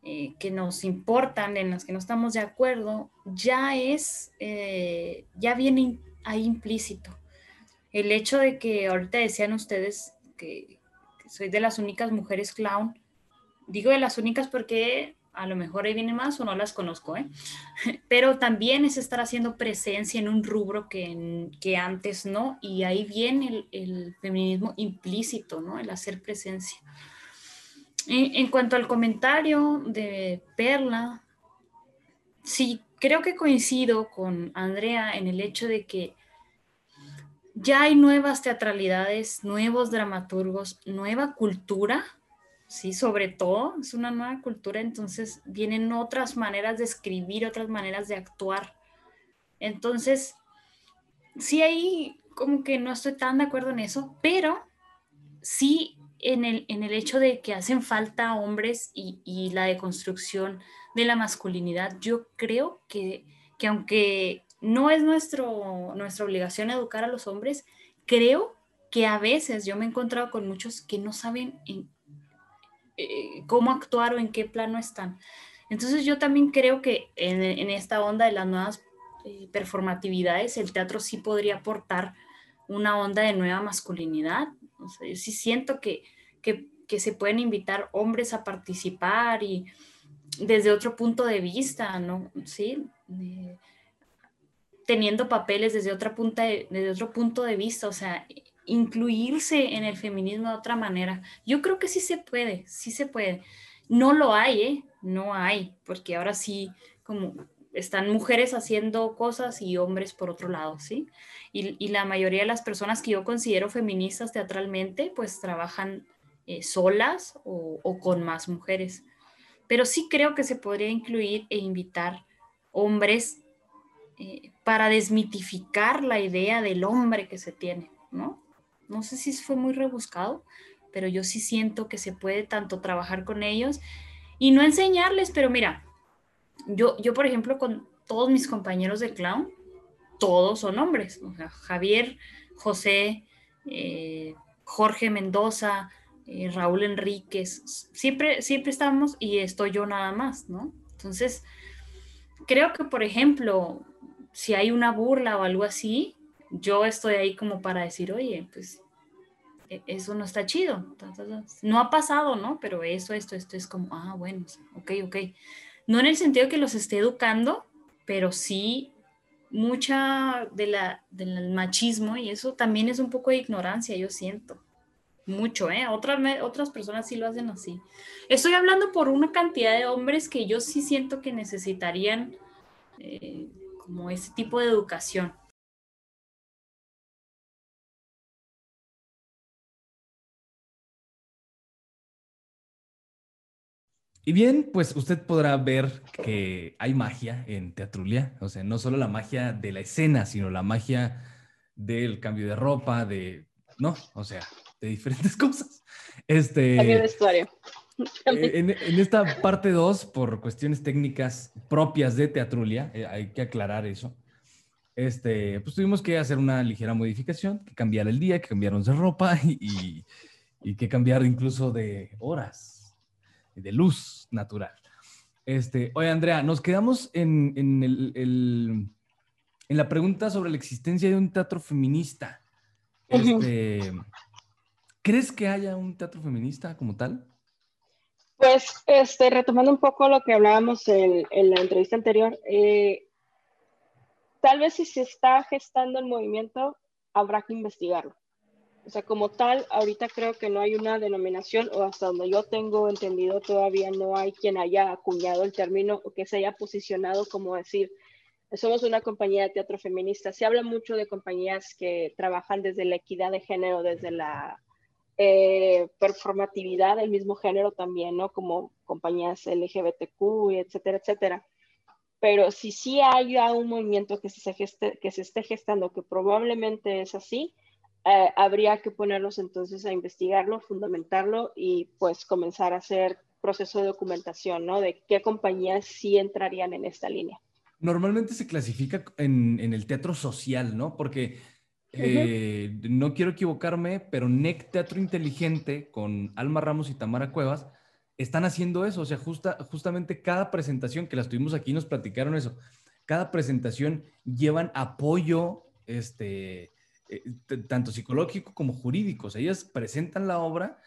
eh, que nos importan, en los que no estamos de acuerdo, ya es, eh, ya viene ahí implícito. El hecho de que ahorita decían ustedes que soy de las únicas mujeres clown, digo de las únicas porque a lo mejor ahí viene más o no las conozco, ¿eh? (laughs) pero también es estar haciendo presencia en un rubro que, que antes no, y ahí viene el, feminismo implícito, ¿no? El hacer presencia. En, en, cuanto al comentario de Perla, sí, creo que coincido con Andrea en el hecho de que ya hay nuevas teatralidades, nuevos dramaturgos, nueva cultura sí, sobre todo, es una nueva cultura, entonces vienen otras maneras de escribir, otras maneras de actuar. Entonces, sí ahí como que no estoy tan de acuerdo en eso, pero sí en el, en el hecho de que hacen falta hombres y, y la deconstrucción de la masculinidad, yo creo que, que aunque no es nuestro, nuestra obligación educar a los hombres, creo que a veces yo me he encontrado con muchos que no saben en, eh, cómo actuar o en qué plano están. Entonces yo también creo que en, esta onda de las nuevas eh, performatividades, el teatro sí podría aportar una onda de nueva masculinidad. O sea, yo sí siento que, que, se pueden invitar hombres a participar y desde otro punto de vista, ¿no? Sí, teniendo papeles desde, otra punta desde otro punto de vista, o sea, incluirse en el feminismo de otra manera. Yo creo que sí se puede, sí se puede. No lo hay, ¿eh? No hay, porque ahora sí, como están mujeres haciendo cosas y hombres por otro lado, ¿sí? Y, la mayoría de las personas que yo considero feministas teatralmente, pues trabajan eh, solas o, con más mujeres. Pero sí creo que se podría incluir e invitar hombres eh, para desmitificar la idea del hombre que se tiene, ¿no? No sé si fue muy rebuscado, pero yo sí siento que se puede tanto trabajar con ellos y no enseñarles, pero mira, yo, yo por ejemplo, con todos mis compañeros de clown, todos son hombres, o sea, Javier, José, eh, Jorge Mendoza, eh, Raúl Enríquez, siempre, siempre estamos y estoy yo nada más, ¿no? Entonces, creo que, por ejemplo, si hay una burla o algo así, yo estoy ahí como para decir, oye, pues e, eso no está chido. No ha pasado, ¿no? Pero eso, esto, esto es como, ah, bueno, ok, ok. No en el sentido que los esté educando, pero sí mucha de la, del machismo y eso también es un poco de ignorancia, yo siento. Mucho, ¿eh? Otras, otras personas sí lo hacen así. Estoy hablando por una cantidad de hombres que yo sí siento que necesitarían eh, como ese tipo de educación. Y bien, pues usted podrá ver que hay magia en Teatrulia, o sea, no solo la magia de la escena, sino la magia del cambio de ropa, de, ¿no? O sea, de diferentes (laughs) cosas. Este, cambio de vestuario. Eh, en, en, esta parte 2, por cuestiones técnicas propias de Teatrulia, eh, hay que aclarar eso, este, pues tuvimos que hacer una ligera modificación, que cambiar el día, que cambiaron de ropa (laughs) y, y que cambiar incluso de horas de luz natural. Este, oye, Andrea, nos quedamos en, en, el, en la pregunta sobre la existencia de un teatro feminista. Este, ¿Crees que haya un teatro feminista como tal? Pues, este, retomando un poco lo que hablábamos en, en la entrevista anterior, eh, tal vez si se está gestando el movimiento, habrá que investigarlo. O sea, como tal, ahorita creo que no hay una denominación o hasta donde yo tengo entendido todavía no hay quien haya acuñado el término o que se haya posicionado como decir, somos una compañía de teatro feminista. Se habla mucho de compañías que trabajan desde la equidad de género, desde la eh, performatividad del mismo género también, ¿no? Como compañías LGBTQ, etcétera, etcétera. Pero si sí hay un movimiento que se, que se esté gestando, que probablemente es así, eh, habría que ponerlos entonces a investigarlo, fundamentarlo y pues comenzar a hacer proceso de documentación, ¿no? De qué compañías sí entrarían en esta línea. Normalmente se clasifica en, el teatro social, ¿no? Porque eh, no quiero equivocarme, pero NEC Teatro Inteligente con Alma Ramos y Tamara Cuevas están haciendo eso. O sea, justa, justamente cada presentación que las tuvimos aquí nos platicaron eso. Cada presentación llevan apoyo, este, eh, tanto psicológico como jurídico. O sea, ellas presentan la obra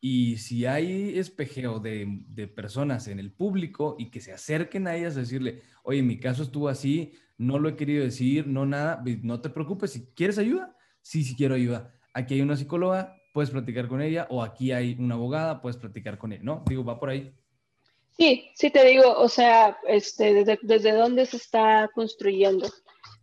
y si hay espejeo de, de, personas en el público y que se acerquen a ellas a decirle, oye, mi caso estuvo así, no lo he querido decir, no nada, no te preocupes, si quieres ayuda, sí, sí quiero ayuda. Aquí hay una psicóloga, puedes platicar con ella, o aquí hay una abogada, puedes platicar con él, ¿no? Digo, va por ahí. Sí, sí te digo, o sea, este, desde, desde dónde se está construyendo.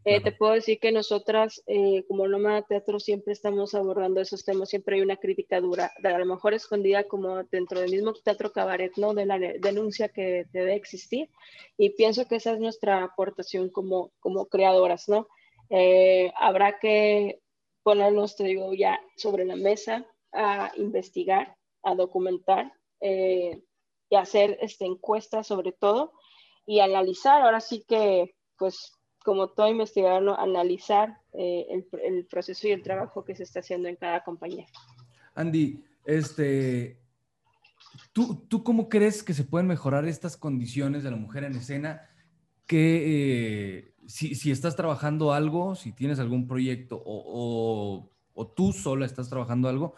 Eh, te puedo decir que nosotras, eh, como Nómada Teatro, siempre estamos abordando esos temas, siempre hay una crítica dura, a lo mejor escondida como dentro del mismo teatro cabaret, ¿no? De la denuncia que debe existir. Y pienso que esa es nuestra aportación como, como creadoras, ¿no? Eh, habrá que ponernos, te digo, ya sobre la mesa a investigar, a documentar y hacer este, encuestas sobre todo y analizar. Ahora sí que, pues, como todo investigador, analizar eh, el, proceso y el trabajo que se está haciendo en cada compañía. Andy, este, ¿tú, ¿tú cómo crees que se pueden mejorar estas condiciones de la mujer en escena? Que eh, si, si, estás trabajando algo, si tienes algún proyecto o, o tú sola estás trabajando algo,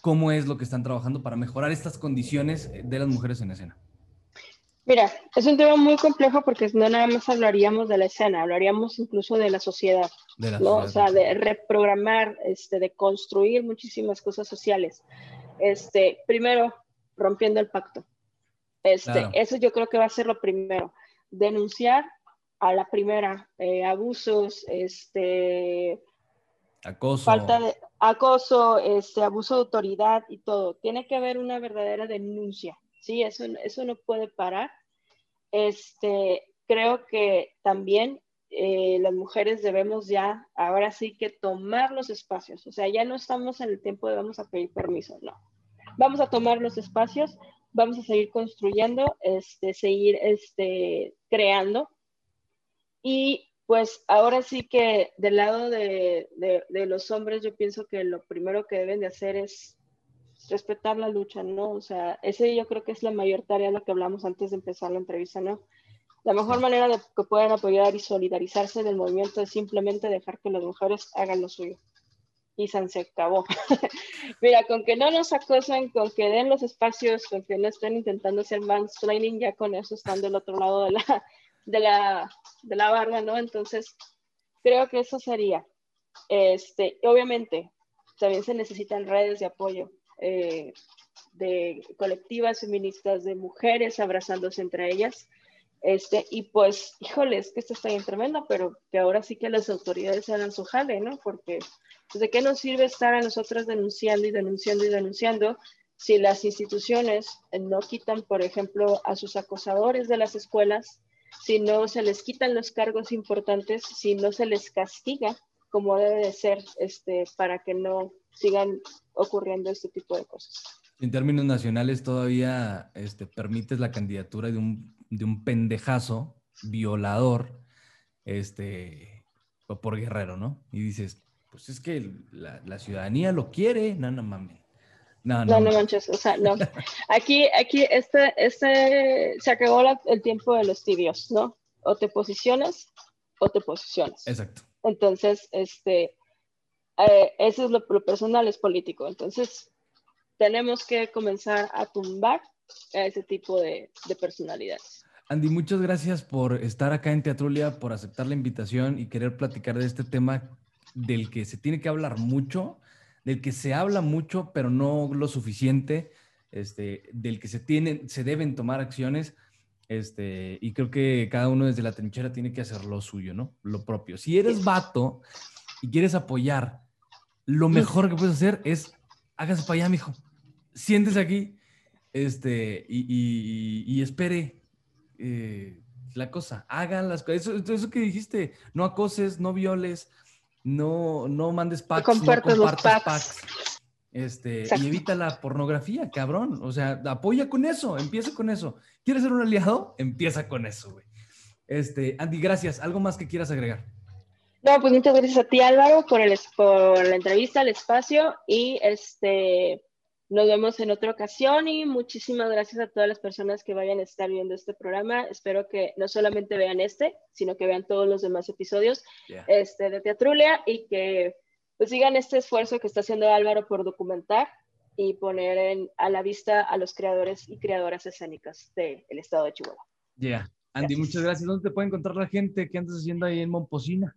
¿cómo es lo que están trabajando para mejorar estas condiciones de las mujeres en escena? Mira, es un tema muy complejo porque no nada más hablaríamos de la escena, hablaríamos incluso de la sociedad, ¿no? o sea, de reprogramar, este, de construir muchísimas cosas sociales. Este, primero, rompiendo el pacto. Este, Eso yo creo que va a ser lo primero. Denunciar a la primera eh, abusos, este, acoso, falta de acoso, este, abuso de autoridad y todo. Tiene que haber una verdadera denuncia ¿sí? Eso, eso no puede parar. Este, creo que también eh, las mujeres debemos ya, ahora sí que tomar los espacios, o sea, ya no estamos en el tiempo de vamos a pedir permiso, no. Vamos a tomar los espacios, vamos a seguir construyendo, este, seguir este, creando. Y pues ahora sí que del lado de, de los hombres, yo pienso que lo primero que deben de hacer es respetar la lucha, ¿no? O sea, ese yo creo que es la mayor tarea de lo que hablamos antes de empezar la entrevista, ¿no? La mejor manera de que puedan apoyar y solidarizarse del movimiento es simplemente dejar que las mujeres hagan lo suyo. Y se acabó. (laughs) Mira, con que no nos acosen, con que den los espacios, con que no estén intentando hacer mansplaining, ya con eso están del otro lado de la, de la, de la barra, ¿no? Entonces, creo que eso sería. Este, obviamente, también se necesitan redes de apoyo. Eh, de colectivas feministas, de mujeres abrazándose entre ellas. Este, y pues, híjoles, que esto está bien tremendo, pero que ahora sí que las autoridades hagan su jale, ¿no? Porque, pues, ¿de qué nos sirve estar a nosotras denunciando y denunciando y denunciando si las instituciones no quitan, por ejemplo, a sus acosadores de las escuelas, si no se les quitan los cargos importantes, si no se les castiga como debe de ser, este, para que no sigan ocurriendo este tipo de cosas. En términos nacionales todavía este, permites la candidatura de un, de un pendejazo violador este, por Guerrero, ¿no? Y dices, pues es que la, ciudadanía lo quiere, no, no mames. No, no, no, manches, o sea, no. Aquí, aquí, este, este, se acabó el tiempo de los tibios, ¿no? O te posicionas o te posicionas. Exacto. Entonces, este, eh, eso es lo, personal, es político. Entonces, tenemos que comenzar a tumbar a ese tipo de, personalidades. Andy, muchas gracias por estar acá en Teatrulia, por aceptar la invitación y querer platicar de este tema del que se tiene que hablar mucho, del que se habla mucho, pero no lo suficiente, este, del que se, tienen, se deben tomar acciones. Este, y creo que cada uno desde la trinchera tiene que hacer lo suyo, ¿no? Lo propio. Si eres vato y quieres apoyar, lo mejor que puedes hacer es hágase para allá, mijo. Siéntese aquí este, y, espere eh, la cosa. Hagan las cosas. Eso, eso, que dijiste, no acoses, no violes, no, no mandes packs, no compartas los packs. Este, y evita la pornografía, cabrón. O sea, apoya con eso, empieza con eso. ¿Quieres ser un aliado? Empieza con eso, güey. Este, Andy, gracias. ¿Algo más que quieras agregar? No, pues muchas gracias a ti, Álvaro, por, el, por la entrevista, el espacio y este, nos vemos en otra ocasión y muchísimas gracias a todas las personas que vayan a estar viendo este programa. Espero que no solamente vean este, sino que vean todos los demás episodios este, de Teatrulia y que pues sigan este esfuerzo que está haciendo Álvaro por documentar y poner en, a la vista a los creadores y creadoras escénicas del estado de Chihuahua. Ya, Andy, muchas gracias. ¿Dónde te puede encontrar la gente? ¿Qué andas haciendo ahí en Momposina?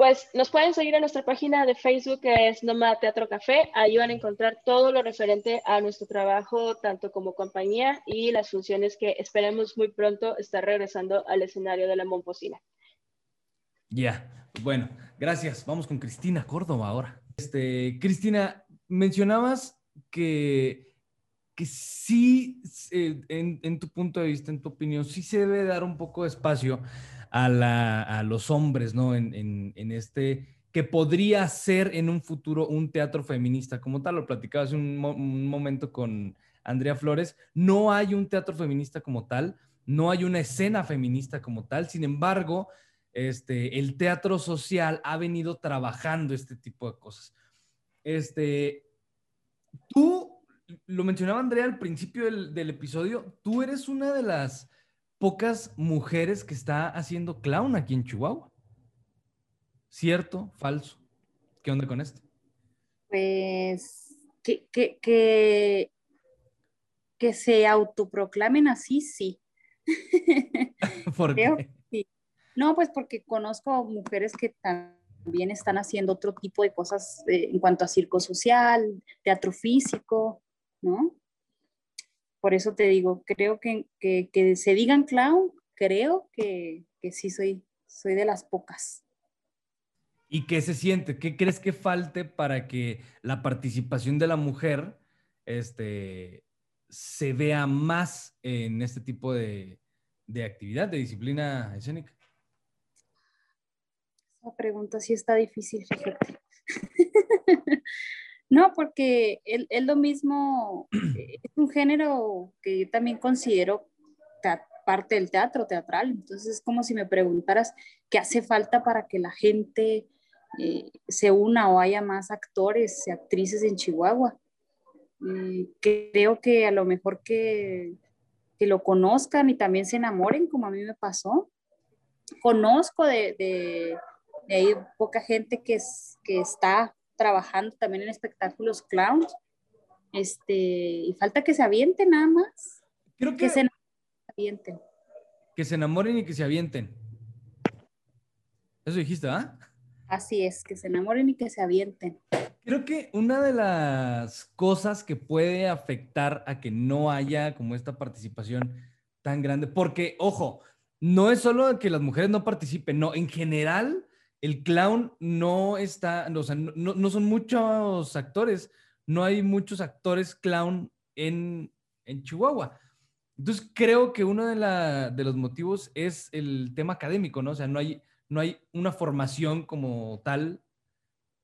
Pues nos pueden seguir en nuestra página de Facebook que es Noma Teatro Café. Ahí van a encontrar todo lo referente a nuestro trabajo, tanto como compañía y las funciones que esperemos muy pronto estar regresando al escenario de la Momposina. Ya, bueno, gracias. Vamos con Cristina Córdoba ahora. Este, Cristina, mencionabas que, que sí, eh, en, en, tu punto de vista, en tu opinión, sí se debe dar un poco de espacio a, los hombres, ¿no? En, este, que podría ser en un futuro un teatro feminista, como tal, lo platicaba hace un, momento con Andrea Flores, no hay un teatro feminista como tal, no hay una escena feminista como tal, sin embargo, este, el teatro social ha venido trabajando este tipo de cosas. Este, tú, lo mencionaba Andrea al principio del, del episodio, tú eres una de las pocas mujeres que está haciendo clown aquí en Chihuahua. ¿Cierto? ¿Falso? ¿Qué onda con esto? Pues que, que, que, se autoproclamen así, sí. (laughs) ¿Por qué? No, pues porque conozco mujeres que también están haciendo otro tipo de cosas eh, en cuanto a circo social, teatro físico, ¿no? Por eso te digo, creo que, que, se digan clown, creo que, que, sí soy, soy de las pocas. ¿Y qué se siente? ¿Qué crees que falte para que la participación de la mujer este, se vea más en este tipo de, de actividad, de disciplina escénica? Esa pregunta sí está difícil, fíjate. (laughs) No, porque es lo mismo, (clears throat) eh, es un género que yo también considero parte del teatro teatral. Entonces es como si me preguntaras qué hace falta para que la gente eh, se una o haya más actores y actrices en Chihuahua. creo que a lo mejor que, que, lo conozcan y también se enamoren, como a mí me pasó. Conozco de, de, de ahí poca gente que, es, que está trabajando también en espectáculos clowns. Este, y falta que se avienten nada más. Creo que, se avienten. Que se enamoren y que se avienten. Eso dijiste, ¿ah? Así es, que se enamoren y que se avienten. Creo que una de las cosas que puede afectar a que no haya como esta participación tan grande, porque, ojo, no es solo que las mujeres no participen, no, en general el clown no está, o sea, no, son muchos actores, no hay muchos actores clown en, Chihuahua. Entonces creo que uno de, de, los motivos es el tema académico, ¿no? O sea, no hay, no hay una formación como tal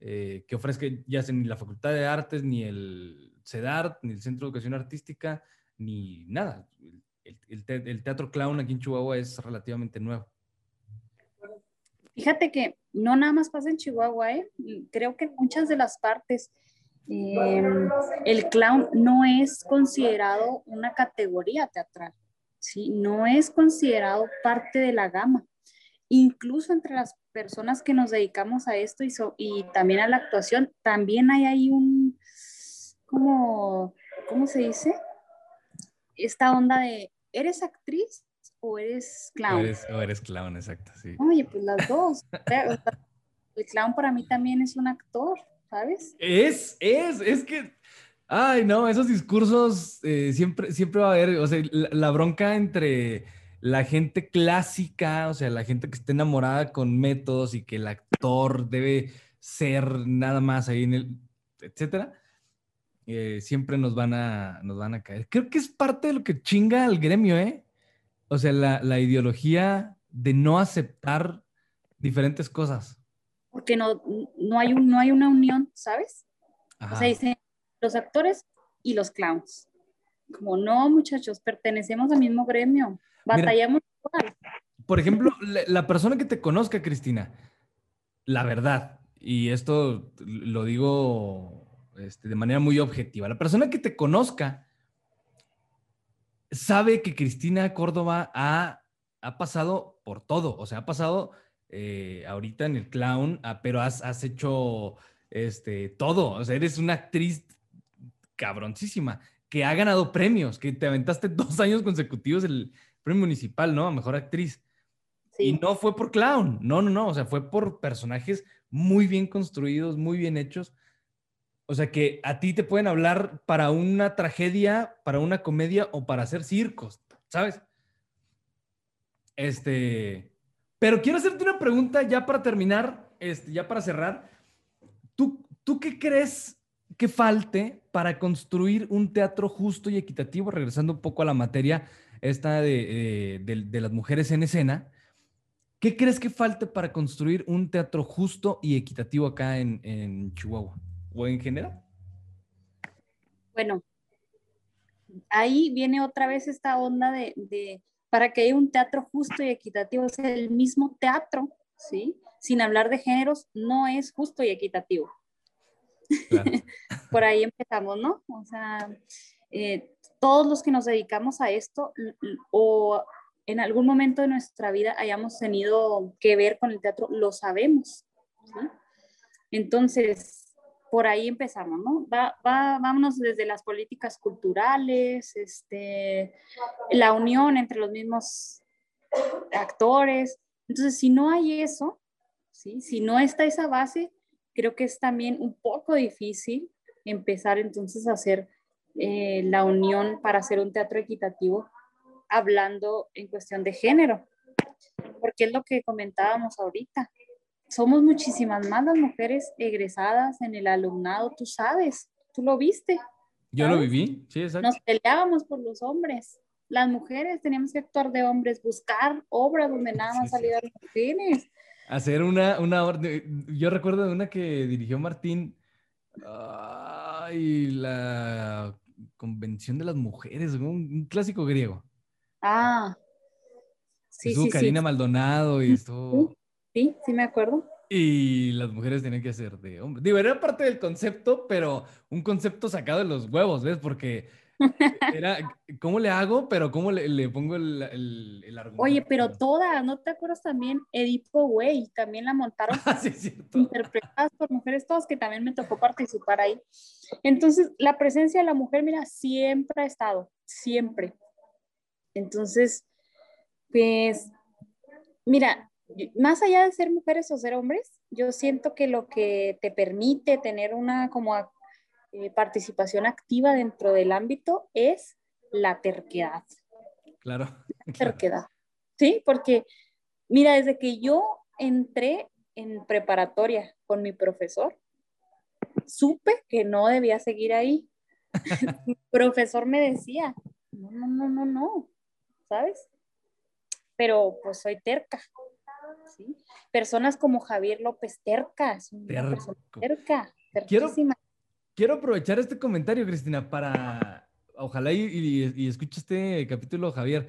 eh, que ofrezca ya sea ni la Facultad de Artes, ni el CEDART, ni el Centro de Educación Artística, ni nada. el teatro clown aquí en Chihuahua es relativamente nuevo. Fíjate que no nada más pasa en Chihuahua, ¿eh? creo que en muchas de las partes em, el clown no es considerado una categoría teatral, ¿sí? no es considerado parte de la gama. Incluso entre las personas que nos dedicamos a esto y, y también a la actuación, también hay ahí un, como, ¿cómo se dice? Esta onda de, ¿eres actriz? O eres clown. O eres, clown, exacto, sí. Oye, pues las dos. el clown para mí también es un actor, ¿sabes? Es, es, es que, ay, no, esos discursos eh, siempre, siempre va a haber, o sea, la, bronca entre la gente clásica, o sea, la gente que está enamorada con métodos y que el actor debe ser nada más ahí en el, etcétera, eh, siempre nos van, a, nos van a caer. Creo que es parte de lo que chinga al gremio, ¿eh? O sea, la, la ideología de no aceptar diferentes cosas. Porque no, no, hay, un, no hay una unión, ¿sabes? O sea, dicen los actores y los clowns. Como no, muchachos, pertenecemos al mismo gremio, batallamos igual. Por ejemplo, la, persona que te conozca, Cristina, la verdad, y esto lo digo este, de manera muy objetiva, la persona que te conozca sabe que Cristina Córdoba ha, ha pasado por todo, o sea, ha pasado eh, ahorita en el clown, ah, pero has, has, hecho este, todo, o sea, eres una actriz cabroncísima que ha ganado premios, que te aventaste (laughs) dos años consecutivos el premio municipal, ¿no? A mejor actriz. Y no fue por clown, no, no, no, o sea, fue por personajes muy bien construidos, muy bien hechos. O sea, que a ti te pueden hablar para una tragedia, para una comedia o para hacer circos, ¿sabes? Este, pero quiero hacerte una pregunta ya para terminar, este, ya para cerrar. ¿Tú, ¿Tú qué crees que falte para construir un teatro justo y equitativo? Regresando un poco a la materia esta de, de, las mujeres en escena. ¿Qué crees que falte para construir un teatro justo y equitativo acá en, en Chihuahua o en general? Bueno, ahí viene otra vez esta onda de, de, para que haya un teatro justo y equitativo, es el mismo teatro, ¿sí? Sin hablar de géneros, no es justo y equitativo. (laughs) Por ahí empezamos, ¿no? O sea, eh, todos los que nos dedicamos a esto o en algún momento de nuestra vida hayamos tenido que ver con el teatro, lo sabemos. ¿sí? Entonces, por ahí empezamos, ¿no? Vámonos desde las políticas culturales, este, la unión entre los mismos actores. Entonces, si no hay eso, si no está esa base, creo que es también un poco difícil empezar entonces a hacer eh, la unión para hacer un teatro equitativo hablando en cuestión de género, porque es lo que comentábamos ahorita. Somos muchísimas más las mujeres egresadas en el alumnado, tú sabes, tú lo viste. Yo lo viví, sí, exacto. Nos peleábamos por los hombres. Las mujeres teníamos que actuar de hombres, buscar obras donde nada más sí, salieran mujeres. Hacer una, una, yo recuerdo de una que dirigió Martín, ay, la Convención de las Mujeres, un, clásico griego. Ah, sí, estuvo Karina Maldonado y estuvo... Sí, sí me acuerdo. Y las mujeres tenían que ser de hombres. Digo, era parte del concepto, pero un concepto sacado de los huevos, ¿ves? Porque (laughs) era, ¿cómo le hago? Pero ¿cómo le, pongo el, el, argumento? Oye, pero todas, ¿no te acuerdas también? Edipo Güey, también la montaron. (laughs) Ah, sí, cierto. Interpretadas por mujeres, todas que también me tocó participar ahí. Entonces, la presencia de la mujer, mira, siempre ha estado, siempre. Entonces, pues, mira, más allá de ser mujeres o ser hombres, yo siento que lo que te permite tener una como eh, participación activa dentro del ámbito es la terquedad. Claro. terquedad. Sí, porque mira, desde que yo entré en preparatoria con mi profesor, supe que no debía seguir ahí. (laughs) mi profesor me decía, no, no, no, no, no, ¿sabes? Pero pues soy terca. ¿Sí? Personas como Javier López terca, terca, terquísima. Quiero aprovechar este comentario, Cristina, para, ojalá y, y, escuche este capítulo, Javier.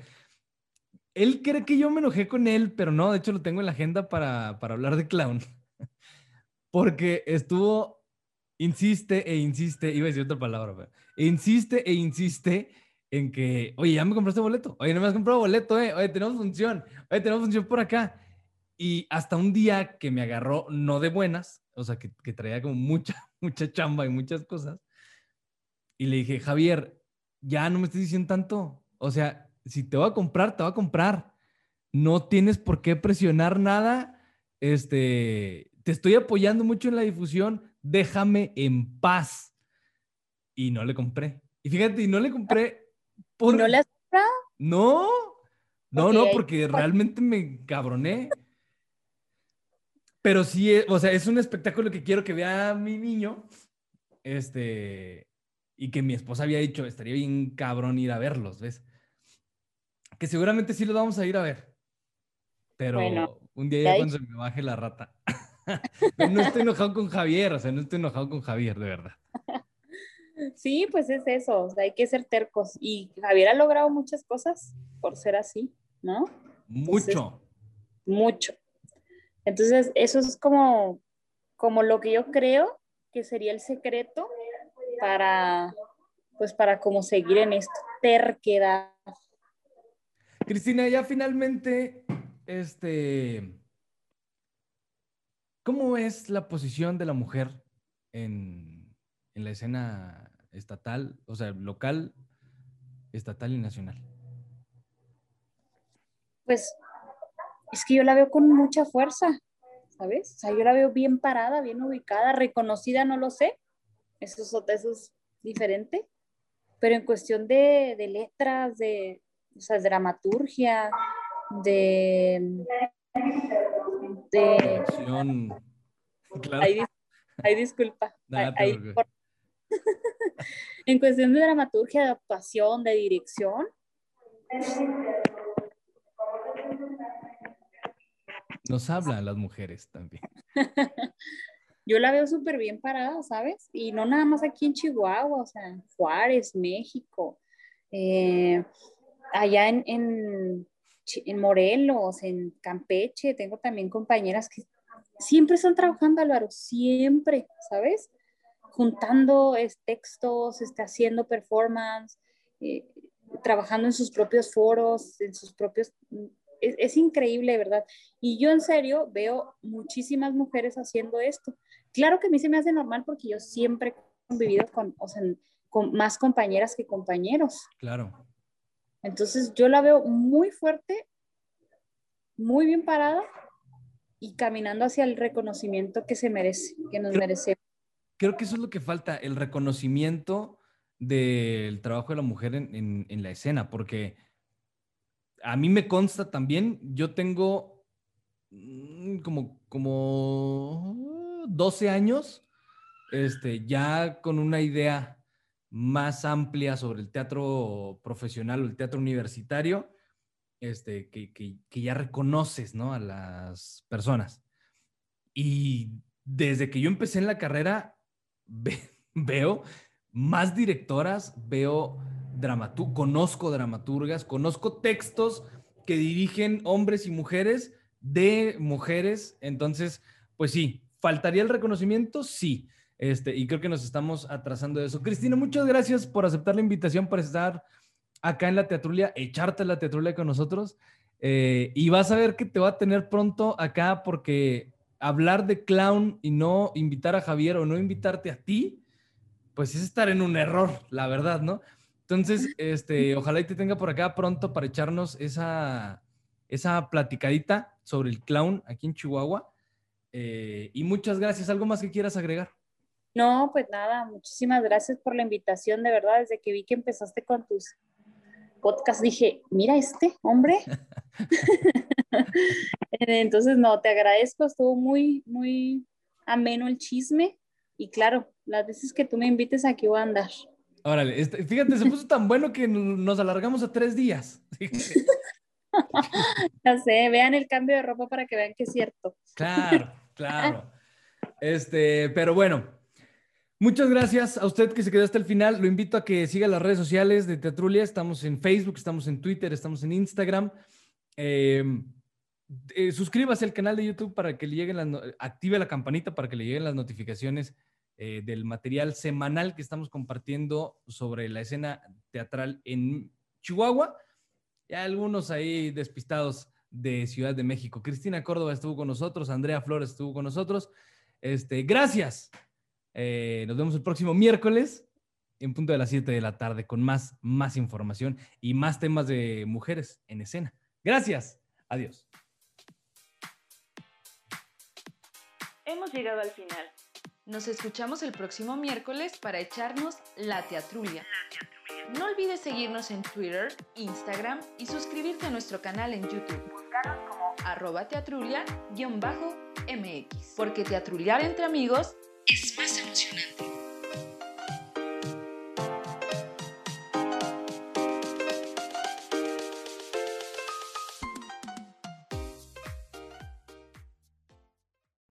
Él cree que yo me enojé con él, pero no, de hecho lo tengo en la agenda para, para hablar de clown. (laughs) Porque estuvo, insiste e insiste, iba a decir otra palabra, pero, insiste e insiste en que, oye, ya me compraste boleto, oye, no me has comprado boleto, eh, oye, tenemos función, oye, tenemos función por acá. Y hasta un día que me agarró no de buenas, o sea, que, que traía como mucha, (laughs) mucha chamba y muchas cosas. Y le dije, Javier, ya no me estés diciendo tanto. O sea, si te voy a comprar, te voy a comprar. No tienes por qué presionar nada. Este, te estoy apoyando mucho en la difusión. déjame en paz. Y no le compré. Y fíjate, y no le compré por... ¿No le has comprado? No, no, no, porque realmente me cabroné. Pero sí, eh, o sea, es un espectáculo que quiero que vea mi niño. Este, y que mi esposa había dicho, estaría bien cabrón ir a verlos, ¿ves? Que seguramente sí los vamos a ir a ver. Pero un día ya cuando se me baje la rata. (laughs) no estoy enojado con Javier, o sea, no estoy enojado con Javier, de verdad. (laughs) Sí, pues es eso, o sea, hay que ser tercos. Y Javier ha logrado muchas cosas por ser así, ¿no? Mucho. mucho. Entonces, eso es como, como lo que yo creo que sería el secreto para, pues para como seguir en esto, terquedad. Cristina, ya finalmente, este, ¿cómo es la posición de la mujer en, en la escena estatal, o sea, local, estatal y nacional? Pues es que yo la veo con mucha fuerza, ¿sabes? O sea, yo la veo bien parada, bien ubicada, reconocida, no lo sé, eso es, eso es diferente, pero en cuestión de, de letras, de o sea, dramaturgia, de... de claro. ahí, disculpa. (laughs) (laughs) en cuestión de dramaturgia, de actuación, de dirección. Nos hablan las mujeres también. (laughs) yo la veo súper bien parada, ¿sabes? Y no nada más aquí en Chihuahua, o sea, en Juárez, México, eh, allá en, en, en, Morelos, en Campeche, tengo también compañeras que siempre están trabajando, Álvaro, siempre, ¿sabes? Juntando textos, está haciendo performance, eh, trabajando en sus propios foros, en sus propios es, increíble, ¿verdad? Y yo en serio veo muchísimas mujeres haciendo esto. Claro que a mí se me hace normal porque yo siempre he convivido con, o sea, con más compañeras que compañeros. Claro. Entonces yo la veo muy fuerte, muy bien parada y caminando hacia el reconocimiento que se merece, que nos merece. Creo que eso es lo que falta, el reconocimiento del trabajo de la mujer en, en la escena, porque a mí me consta también, yo tengo mm, como, como 12 años, este, ya con una idea más amplia sobre el teatro profesional o el teatro universitario, este, que, que, ya reconoces ¿no? a las personas. Y desde que yo empecé en la carrera, (laughs) veo más directoras, veo dramaturgas, conozco dramaturgas, conozco textos que dirigen hombres y mujeres de mujeres. Entonces, pues sí, ¿Faltaría el reconocimiento? Sí. Este, y creo que nos estamos atrasando de eso. Cristina, muchas gracias por aceptar la invitación para estar acá en la teatrulia, echarte la teatrulia con nosotros. Eh, y vas a ver que te va a tener pronto acá porque hablar de clown y no invitar a Javier o no invitarte a ti, pues es estar en un error, la verdad, ¿no? Entonces, este, ojalá y te tenga por acá pronto para echarnos esa, esa platicadita sobre el clown aquí en Chihuahua. Eh, y muchas gracias. ¿Algo más que quieras agregar? No, pues nada, muchísimas gracias por la invitación, de verdad, desde que vi que empezaste con tus podcasts, dije, mira este hombre. (laughs) (laughs) Entonces, no, te agradezco, estuvo muy, muy ameno el chisme y claro, las veces que tú me invites aquí voy a andar. Órale, este, fíjate, se puso tan bueno que nos alargamos a tres días. (laughs) (laughs) ya sé, vean el cambio de ropa para que vean que es cierto. Claro. (laughs) Claro. Este, pero bueno, muchas gracias a usted que se quedó hasta el final. Lo invito a que siga las redes sociales de Teatrulia. Estamos en Facebook, estamos en Twitter, estamos en Instagram. Em, eh, suscríbase al canal de YouTube para que le lleguen las, active la campanita para que le lleguen las notificaciones eh, del material semanal que estamos compartiendo sobre la escena teatral en Chihuahua. Ya algunos ahí despistados de Ciudad de México. Cristina Córdoba estuvo con nosotros, Andrea Flores estuvo con nosotros. Este, gracias. Eh, nos vemos el próximo miércoles en punto de las 7 de la tarde con más, más información y más temas de mujeres en escena. Gracias. Adiós. Hemos llegado al final. Nos escuchamos el próximo miércoles para echarnos la teatrulia. No olvides seguirnos en Twitter, Instagram y suscribirte a nuestro canal en YouTube. Búscanos como arroba teatrulia-mx. Porque teatruliar entre amigos es más emocionante.